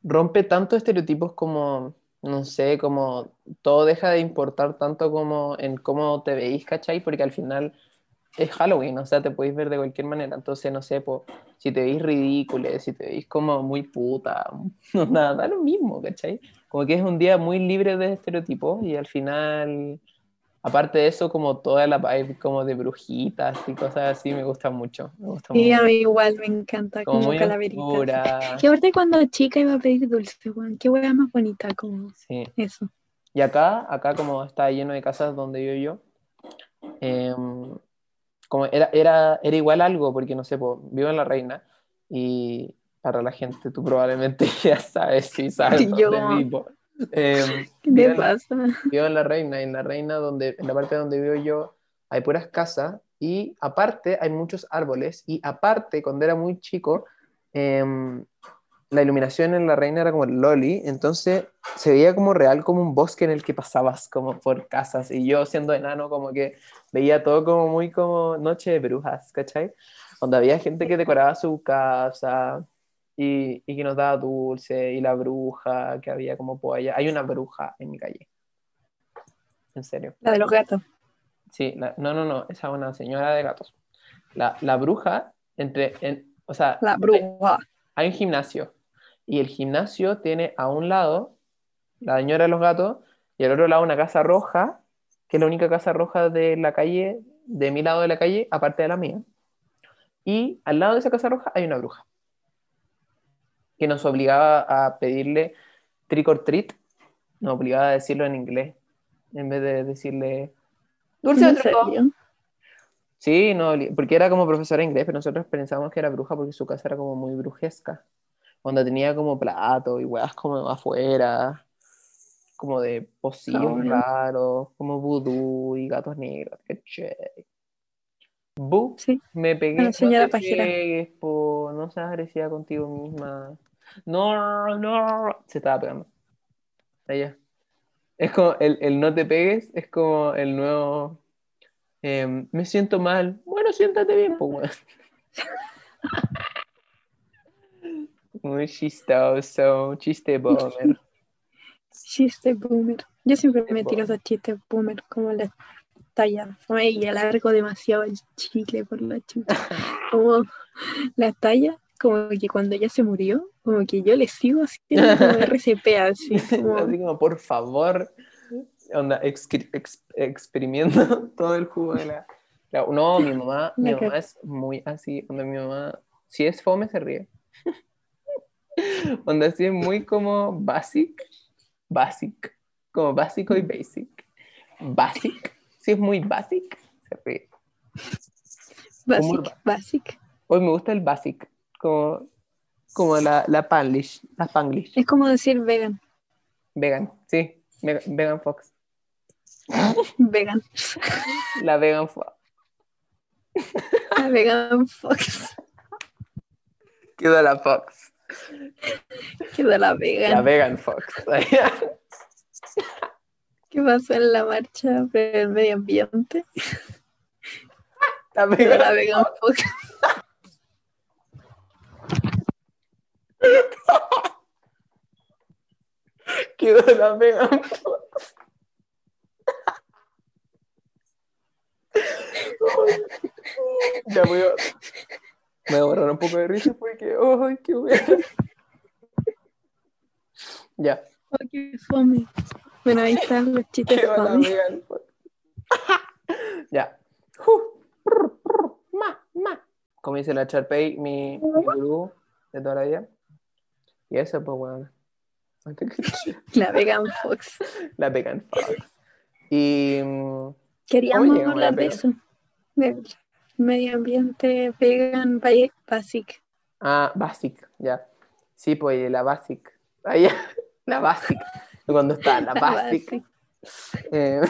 rompe tantos estereotipos como, no sé, como todo deja de importar tanto como en cómo te veís, ¿cachai? Porque al final es Halloween, o sea, te podéis ver de cualquier manera. Entonces, no sé, po, si te veis ridículo, si te veis como muy puta, no, nada, da lo mismo, ¿cachai? Como que es un día muy libre de estereotipos y al final, aparte de eso, como toda la vibe como de brujitas y cosas así, me gusta mucho. Me gusta a mucho. mí igual me encanta, Como como, calaveritas. Y ahorita cuando chica iba a pedir dulce, weón, qué wea más bonita, como Sí. eso. Y acá, acá como está lleno de casas donde vivo yo, em, como era, era, era igual algo, porque no sé, po, vivo en La Reina y para la gente, tú probablemente ya sabes, si sabes Y yo dónde vivo. Em, ¿Qué te pasa? vivo en La Reina, en La Reina, donde, en la parte donde vivo yo, hay puras casas y aparte hay muchos árboles y aparte, cuando era muy chico, em, la iluminación en La Reina era como el loli, entonces se veía como real, como un bosque en el que pasabas como por casas y yo siendo enano como que veía todo como muy como noche de brujas, ¿cachai? Donde había gente que decoraba su casa y, y que nos daba dulce y la bruja que había como por allá. Hay una bruja en mi calle. En serio. La de los gatos. Sí, la- no, no, no, esa es una señora de gatos. La, la bruja, entre, en- o sea, La bruja. hay un gimnasio y el gimnasio tiene a un lado la señora de los gatos y al otro lado una casa roja, que es la única casa roja de la calle, de mi lado de la calle, aparte de la mía. Y al lado de esa casa roja hay una bruja. Que nos obligaba a pedirle trick or treat, nos obligaba a decirlo en inglés, en vez de decirle dulce ¿En de truco. Sí, no, porque era como profesora de inglés, pero nosotros pensábamos que era bruja porque su casa era como muy brujesca. Cuando tenía como plato y weas como afuera, como de pocillos raros, como vudú y gatos negros, ¿cachai? Bu, Sí. me pegué, no señora te pajera. pegues, po, no seas agresiva contigo misma. No, no, se estaba pegando. Allá. Es como el, el no te pegues, es como el nuevo. em, me siento mal. Bueno, siéntate bien, pues. Muy chistoso, chiste boomer. Chiste boomer. Yo siempre me tiro esos chistes boomer, como la talla. fome Y alargo demasiado el chicle por la chucha. Como la talla, como que cuando ella se murió, como que yo le sigo haciendo como RCP así. Como, Así como, por favor, onda, exprimiendo todo el jugo de la... la- No, mi mamá, mi mamá es muy así, onda, mi mamá, si es fome, se ríe. Onda, así es muy como basic, basic, como básico y basic. Basic, si es muy basic, se ríe. basic, basic. Hoy me gusta el basic, como, como la, la panglish, la panglish. Es como decir vegan. Vegan, sí, ve- vegan fox. Vegan. La vegan fox. La vegan fox. Quedó la fox. Quedó la vegan. La vegan fox. ¿Qué pasó en la marcha por el medio ambiente? La Quedó vegan la vegan fox. Quedó la fox. Ya voy a, me voy a borrar un poco de risa porque, ¡ay, qué bueno! Ya, Oh, qué fome. Bueno, ahí están los chistes quedó la. Ya. Prr, Ma, ma. Como dice la Charpey, mi, mi gurú de toda la vida. Y eso, pues, bueno. La vegan fox. La vegan fox. Y. mm, Queríamos hablar de eso. Del medio ambiente vegan ba- basic. Ah, basic, ya. Sí, pues la basic. Ah, ya, La basic. Cuando está la La basic. basic. Eh,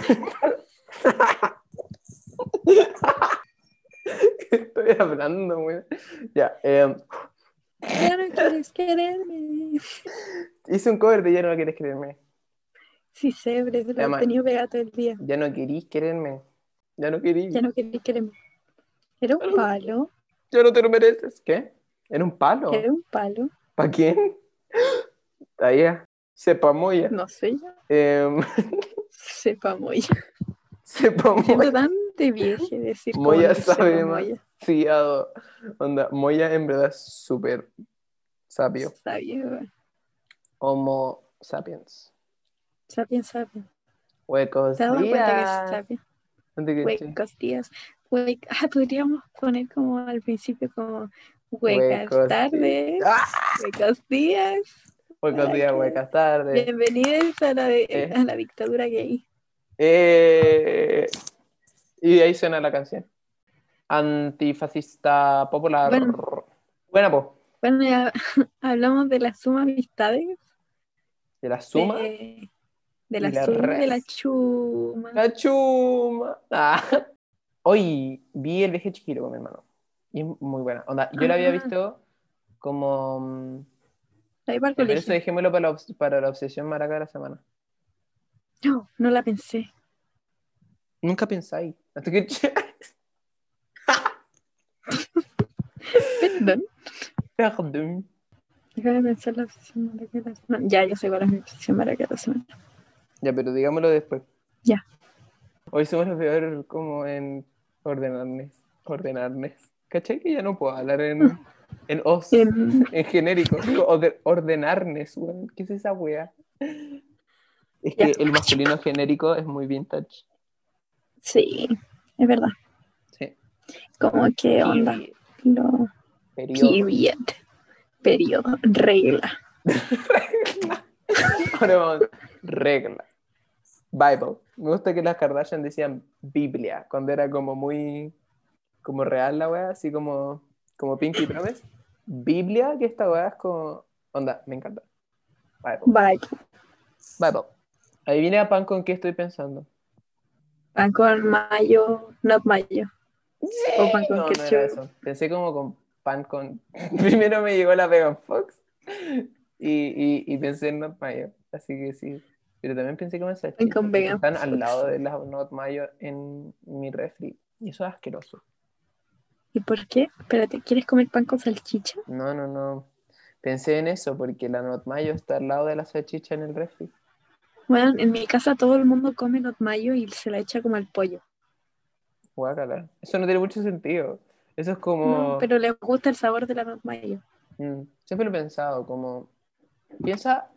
¿Qué estoy hablando, güey? Ya. eh, Ya no quieres quererme. hice un cover de Ya no quieres quererme. Sí, sé, pero se lo he tenido pegado todo el día. Ya no querís quererme. Ya no querís. Ya no querés quererme. Era un palo. Ya no te lo mereces. ¿Qué? ¿Era un palo? Era un palo. ¿Para quién? Ahí ya. Sepa moya. No sé ya. Em, Sepa Moya. sepa Siento moya. tan de vieje decir Moya sabe más. Moya. Sí, ado. Onda, moya en verdad es súper sabio. Sabio. Homo sapiens. Sapien, sapien. Huecos ¿Te has dado cuenta que es días. que? Huecos días. Ah, podríamos poner como al principio como huecas Huecos tardes, ¡Ah! huecos días. Huecos días, qué- huecas tardes. Bienvenidos a la, de- Eh. a la dictadura gay. Eh, y ahí suena la canción. Antifascista popular. Bueno. Buena, po. Bueno, ya hablamos de la suma amistades. De la suma. De, de la suma de la chuma. La chuma. Ah. Hoy vi el viaje chiquito con mi hermano. Y es muy buena. Onda, yo la había Ah. visto como. mm, Ahí para el Pero eso dejémoslo para la, para la obsesión maraca de la semana. No, no la pensé. Nunca pensáis. Hasta que. Perdón. Perdón. Déjame pensar la obsesión la semana. Ya, yo sé cuál es mi obsesión la semana. Ya, pero digámoslo después. Ya. Hoy somos los peores como en ordenarnes. Ordenarnes. ¿Cachai? Que ya no puedo hablar en, en os, en, En- genérico. Digo, orde- ordenarnes, weón. ¿Qué es esa wea? Es que Ya. el masculino genérico es muy vintage. Sí, es verdad. Como que onda. Lo... Periodo. Period. Periodo, regla. Ahora vamos, regla. Bible. Me gusta que las Kardashian decían Biblia, cuando era como muy, como real la wea, así como, como Pinky Promise. Biblia, que esta wea es como, onda, me encanta. Bible. Bible. Ahí viene a pan con qué estoy pensando. Pan con mayo, not mayo. O pan con No, no era eso. Pensé como con pan con. Primero me llegó la Vegan Fox y, y, y pensé en Not Mayo. Así que sí. Pero también pensé como en salchichas. con Vegan Están al lado de las Not Mayo en mi refri. Y eso es asqueroso. ¿Y por qué? Espérate, ¿quieres comer pan con salchicha? No, no, no. Pensé en eso porque la Not Mayo está al lado de la salchicha en el refri. Bueno, en mi casa todo el mundo come not mayo y se la echa como al pollo. Guácala. Eso no tiene mucho sentido. Eso es como. No, pero les gusta el sabor de la mayo. Mm, siempre lo he pensado, como, piensa,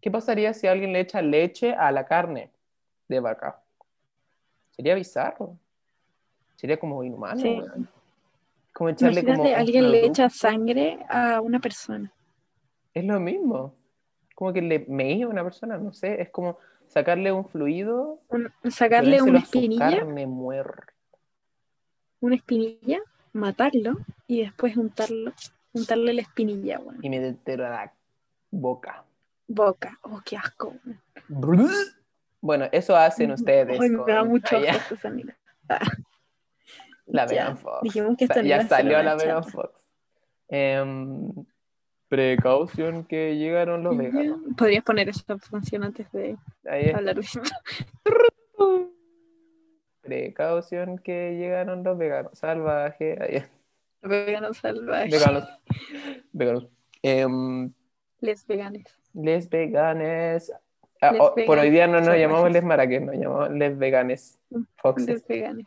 ¿qué pasaría si alguien le echa leche a la carne de vaca? Sería bizarro. Sería como inhumano. Sí. Como echarle Imagínate, alguien le echa sangre a una persona. Es lo mismo. Como que le meí a una persona, no sé, es como sacarle un fluido, Un- sacarle una espinilla, carne muerta. Una espinilla, matarlo y después untarlo, untarle la espinilla, weón. y metértelo a la boca. Boca. Oh, qué asco. Bueno, eso hacen ustedes. Ay, me da mucho asco mira. La Megan Fox. dijimos que no ya salió la Megan. Fox. Em, precaución que llegaron los veganos. Podrías poner esa función antes de Ahí hablar de esto. Precaución que llegaron los veganos. Salvaje. Ahí es. Veganos salvajes. Veganos. Veganos. Em, Les veganes. les veganes. Ah, Les oh, por hoy día no nos salvajes. llamamos les maraques, nos llamamos les veganes. Foxes. Les veganes.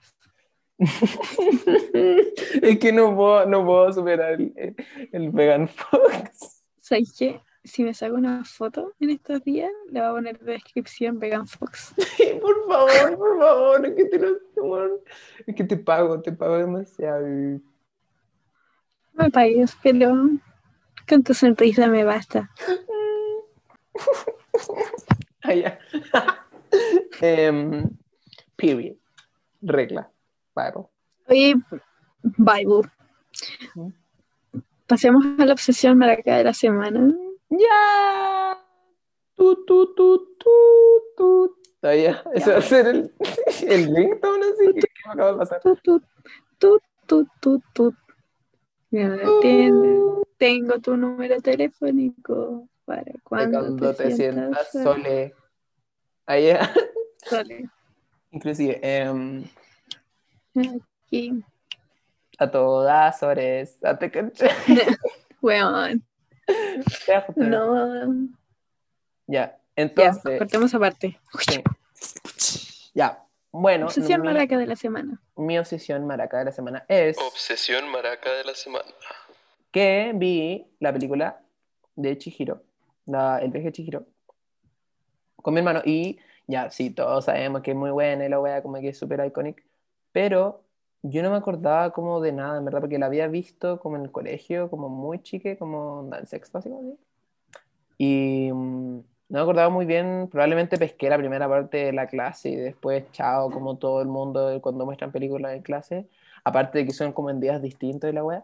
es que no puedo, no puedo superar el, el vegan fox. ¿Sabes qué? Si me saco una foto en estos días, le voy a poner de descripción Vegan Fox. Por favor, por favor, es que te lo es que te pago, te pago demasiado. No me pagues, pero con tu sonrisa me basta. Ah, ya. Em, period. Regla. Bible. Oye, Bible. Pasemos a la obsesión maraca de la semana. Ya. Tu, tu, tu, tu. Ah, ya. Eso va a ser el, el ringtone así que me acaba de pasar. Tu, tu, tu, tu. Ya, tien- Tengo tu número telefónico para cuando, Cuando te sientas sole. Ahí. Sole. Inclusive, em, Aquí. a todas horas. a te caché. Weón. Ya, No. Ya, Ya, entonces. cortemos aparte. sí. Ya, bueno. Obsesión mi, maraca de la semana. mi obsesión maraca de la semana es Obsesión maraca de la semana. que vi la película de Chihiro, la, el viaje de Chihiro, con mi hermano. Y ya, sí, todos sabemos que es muy buena y la wea como que es súper icónica. Pero yo no me acordaba como de nada, en verdad, porque la había visto como en el colegio, como muy chique, como en sexto, así como así. Y mm, no me acordaba muy bien, probablemente pesqué la primera parte de la clase y después, chao, como todo el mundo cuando muestran películas en clase, aparte de que son como en días distintos y la wea.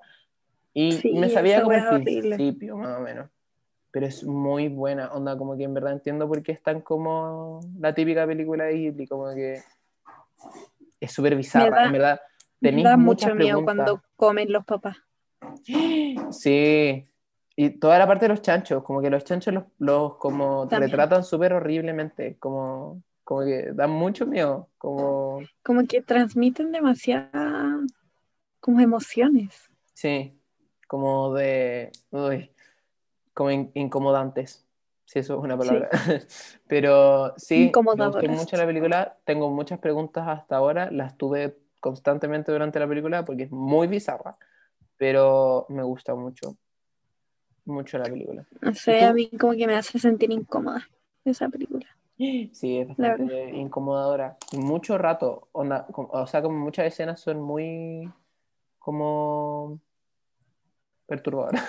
Y Sí, me sabía como el principio, más o menos. Pero es muy buena, onda, como que en verdad entiendo por qué es tan como la típica película de Ghibli, como que es súper bizarra, da- en verdad. Tenéis da mucho miedo preguntas. cuando comen los papás. Sí, y toda la parte de los chanchos, como que los chanchos los, los como También. retratan súper horriblemente, como, como que dan mucho miedo, como, Como que transmiten demasiadas como emociones. sí, como de, uy, como in- incomodantes, si eso es una palabra. Pero sí, me gustó mucho la película, tengo muchas preguntas hasta ahora, las tuve constantemente durante la película porque es muy bizarra, pero me gusta mucho, mucho la película. No ¿Y sé, a mí como que me hace sentir incómoda esa película. Sí, es bastante incomodadora. Y mucho rato, onda, o sea, como muchas escenas son muy como perturbadoras.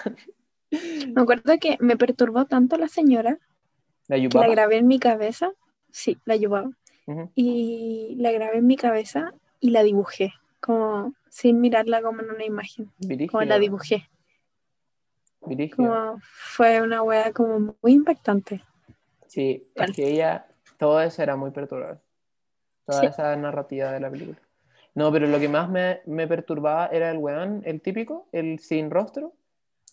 Me acuerdo que me perturbó tanto la señora La que la grabé en mi cabeza. Sí, la llevaba. Ujú. Y la grabé en mi cabeza y la dibujé, como sin mirarla como en una imagen, como la dibujé. Como fue una wea como muy impactante. Sí, es que ella, todo eso era muy perturbador. Toda Sí. esa narrativa de la película. No, pero lo que más me, me perturbaba era el weón, el típico, el sin rostro,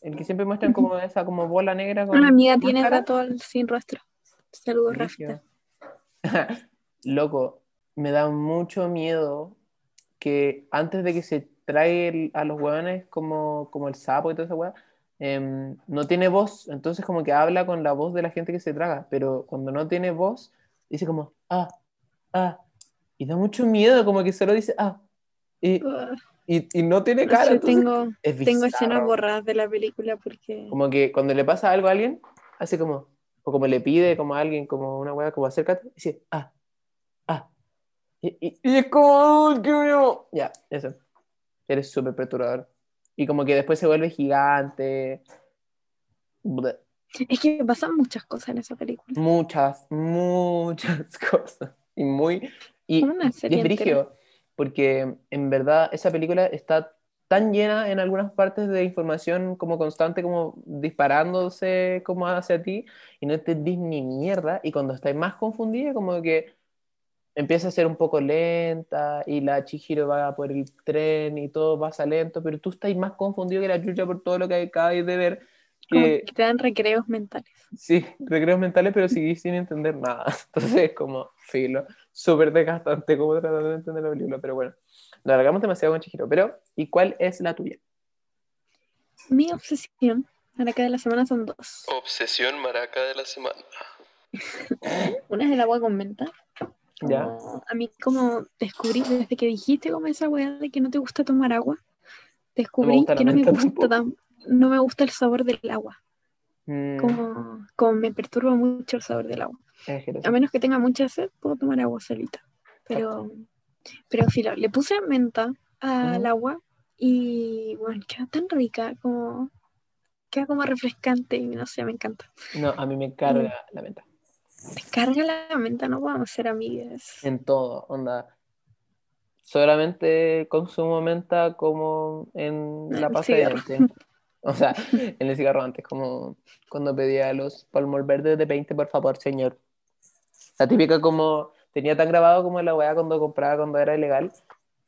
el que siempre muestran como esa como bola negra con Una amiga tiene rato al- sin rostro. Saludos. Rafita. Loco, me da mucho miedo que antes de que se trague el- a los hueones como, como el sapo y toda esa hueá, em, no tiene voz, entonces como que habla con la voz de la gente que se traga, pero cuando no tiene voz, dice como, ah, ah, y da mucho miedo, como que solo dice, ah, y, y, y no tiene cara. entonces tengo, es tengo escenas borradas de la película porque Como que cuando le pasa algo a alguien, hace como, o como le pide como a alguien, como una weá, como acércate, y dice, ah. Y, y- y es como, "Ay, qué miedo". Ya, eso. Eres súper perturbador. Y como que después se vuelve gigante. Bleh. es que pasan muchas cosas en esa película. Muchas, muchas cosas. Y muy. Y, una y serie es brígido, porque en verdad esa película está tan llena en algunas partes de información como constante, como disparándose como hacia ti, y no entendís ni mierda, y cuando estáis más confundida, como que empieza a ser un poco lenta, y la Chihiro va por el tren, y todo pasa lento, pero tú estás más confundido que la chucha por todo lo que acabáis de ver, Como que que te dan recreos mentales. Sí, recreos mentales, pero seguís sin entender nada. Entonces es como filo, súper desgastante como tratar de entender la película, pero bueno, lo alargamos demasiado con Chihiro. Pero, ¿y cuál es la tuya? Mi obsesión, que de la semana son dos. Obsesión maraca de la semana. Una es el agua con menta. ¿Ya? A mí como descubrí, desde que dijiste como esa weá de que no te gusta tomar agua, descubrí que no me gusta tan- no me gusta el sabor del agua. Mm, Como, como me perturba mucho el sabor del agua. A menos que tenga mucha sed, puedo tomar agua solita. Pero, pero filo, le puse menta al Ujú. agua y bueno, queda tan rica, como queda como refrescante y no sé, me encanta. No, a mí me carga la menta. Me carga la menta, no podemos ser amigas. En todo, onda. Solamente consumo menta como en la dientes. O sea, en el cigarro antes, como cuando pedía los palmos verdes de 20, por favor, señor. La típica como, tenía tan grabado como la weá cuando compraba cuando era ilegal,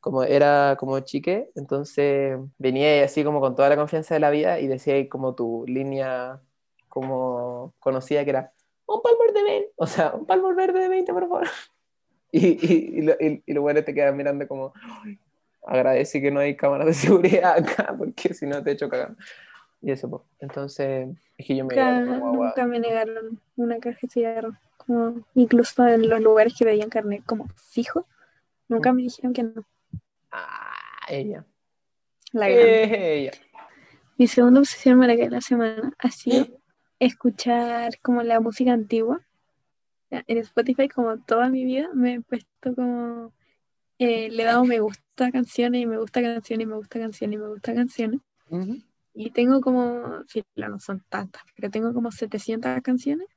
como era como chique, entonces venía así como con toda la confianza de la vida y decía ahí como tu línea como conocida que era un palmor de 20, o sea, un palmor verde de 20, por favor. Y, y, y, lo- y- y los buenos te quedan mirando como, "Ay, agradece que no hay cámaras de seguridad acá, porque si no te echo cagando. Y eso, pues. Entonces, es que yo me Nunca, nunca me negaron una caja de cigarro. Como, incluso en los lugares que pedían carnet como fijo, nunca me dijeron que no. Ah, ella. La grande. Ella. Mi segunda obsesión para que la semana ha sido escuchar como la música antigua. En Spotify, como toda mi vida, me he puesto como. eh, le he dado me gusta a canciones y me gusta canciones y me gusta canciones y me gusta canciones. Y tengo como. Sí, no son tantas, pero tengo como 700 canciones.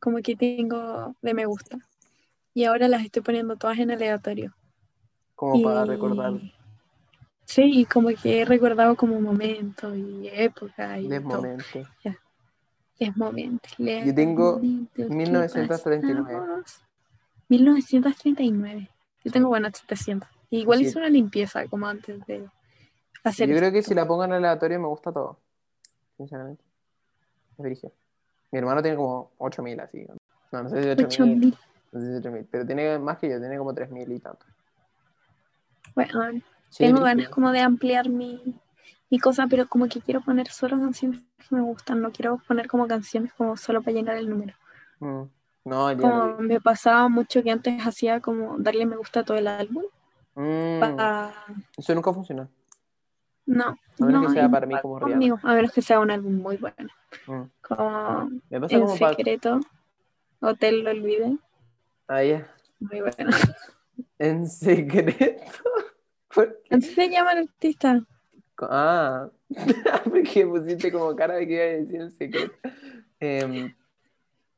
Como que tengo de me gusta. Y ahora las estoy poniendo todas en aleatorio. Como para recordar Sí, como que he recordado como momentos y épocas y de todo. Es momento. Yo tengo 1939. 1939. Yo tengo, bueno, 700. Igual Sí. hice una limpieza como antes de hacer Yo creo que si la pongo en aleatorio me gusta todo. Sinceramente. Es. Mi hermano tiene como 8000 así. No, no sé si 8000. 8000. No sé si 8000. Pero tiene más que yo, tiene como 3000 y tanto. Bueno, Sí, tengo ganas como de ampliar mi, mi cosa, pero como que quiero poner solo canciones que me gustan. No quiero poner como canciones como solo para llenar el número. Mm. No, ya Como me pasaba mucho que antes hacía como darle me gusta a todo el álbum. Mm, Eso nunca funcionó. No, A menos no, que sea y para mí como conmigo, a menos que sea un álbum muy bueno. Mm. Como Me pasa En como para. secreto, Hotel lo olvidé. Ah, ya. Muy bueno. En secreto. ¿Por qué? Así se llama el artista. Ah. porque pusiste como cara de que iba a decir en secreto. Em,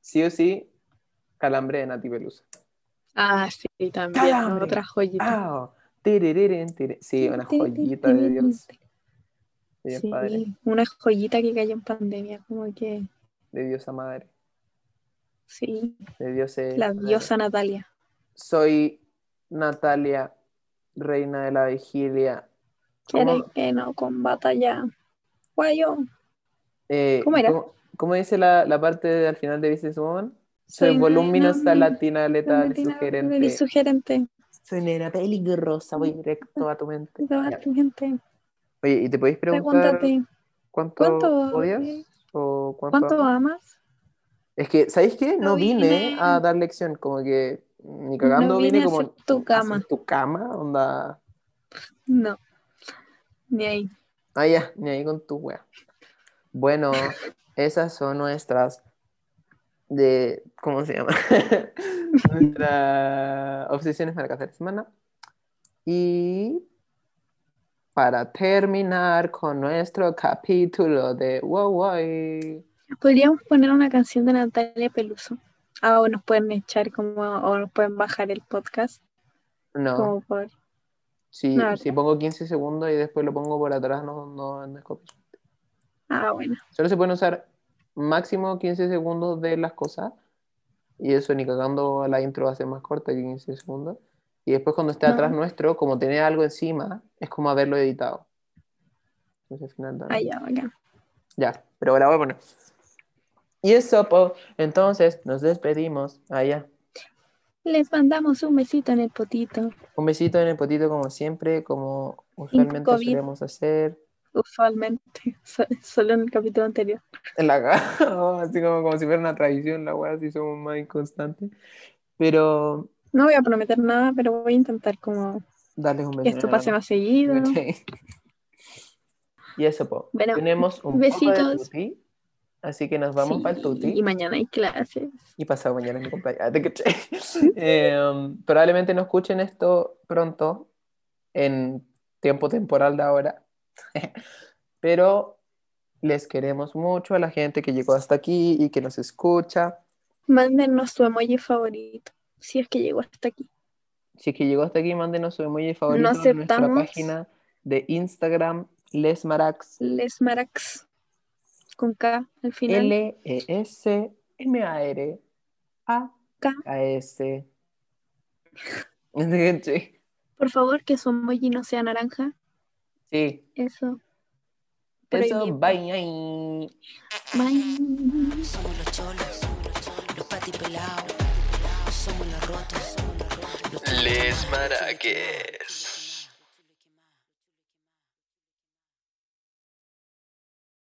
sí o sí, calambre de Nati Pelusa. Ah, sí, también. Calambre. Otra joyita. Ah, tiri- Sí, una joyita de Dios. De Sí, Padre, una joyita que cayó en pandemia, como que de Diosa Madre, sí, de Dios eh, la diosa Natalia. Soy Natalia, reina de la vigilia. Quiere ¿Cómo, que no combata ya. Guayo. eh, ¿Cómo era? ¿cómo, cómo dice la, la parte de- al final de Business Woman? Soy voluminosa, latina, letal, y sugerente. Y sugerente. Soy nena peligrosa, voy directo a tu mente. Ya. tu gente. Oye, ¿y te podéis preguntar Pregúntate, cuánto, ¿cuánto- odias? ¿O cuánto, ¿cuánto amas? amas? Es que, ¿sabéis qué? No No vine vine. a dar lección, como que ni cagando No vine vine a como hacer tu a cama. tu cama, onda. No. Ni ahí. Ah, ya, ni ahí con tu wea. Bueno, esas son nuestras de, ¿cómo se llama? Nuestras obsesiones para cada semana. Y para terminar con nuestro capítulo de Wow Wow. Podríamos poner una canción de Natalia Peluso. Ah, o nos pueden echar como, o nos pueden bajar el podcast. No, Como por. Si, no, si pongo 15 segundos y después lo pongo por atrás, no, no, no es copyright. Ah, bueno. Solo se pueden usar máximo 15 segundos de las cosas. Y eso ni cagando la intro va a ser más corta que 15 segundos. Y después cuando esté No. atrás nuestro, como tiene algo encima, es como haberlo editado. Entonces al final da- Ah, ya, bacán. Ya, pero la voy a poner. Y eso, po. Entonces nos despedimos. Allá. Les mandamos un besito en el potito. Un besito en el potito como siempre, como usualmente COVID. solemos hacer. Usualmente. So- Solo en el capítulo anterior. En la ca- así como, como si fuera una tradición, la weá, así somos más inconstantes. Pero No voy a prometer nada, pero voy a intentar como darles un beso. que esto pase más seguido. Y eso, po. Bueno, Tenemos un poco besitos. de tuti, así que nos vamos Sí, para el tuti. Y mañana hay clases. Y pasado mañana es mi cumpleaños. Eh, probablemente no escuchen esto pronto, en tiempo temporal de ahora. Pero les queremos mucho a la gente que llegó hasta aquí y que nos escucha. Mándenos su emoji favorito. Si es que llegó hasta aquí. Si es que llegó hasta aquí, mándenos su emoji favorito No en nuestra página de Instagram, lesmarax, Les Marax. Con K al final. E L-E-S-M-A-R-A-K-S. ¿Te Por favor, que su emoji no sea naranja. Sí, Eso. eso, bye. Bye. Somos los cholos, los patipelados, somos los rotos, los Les Maraques.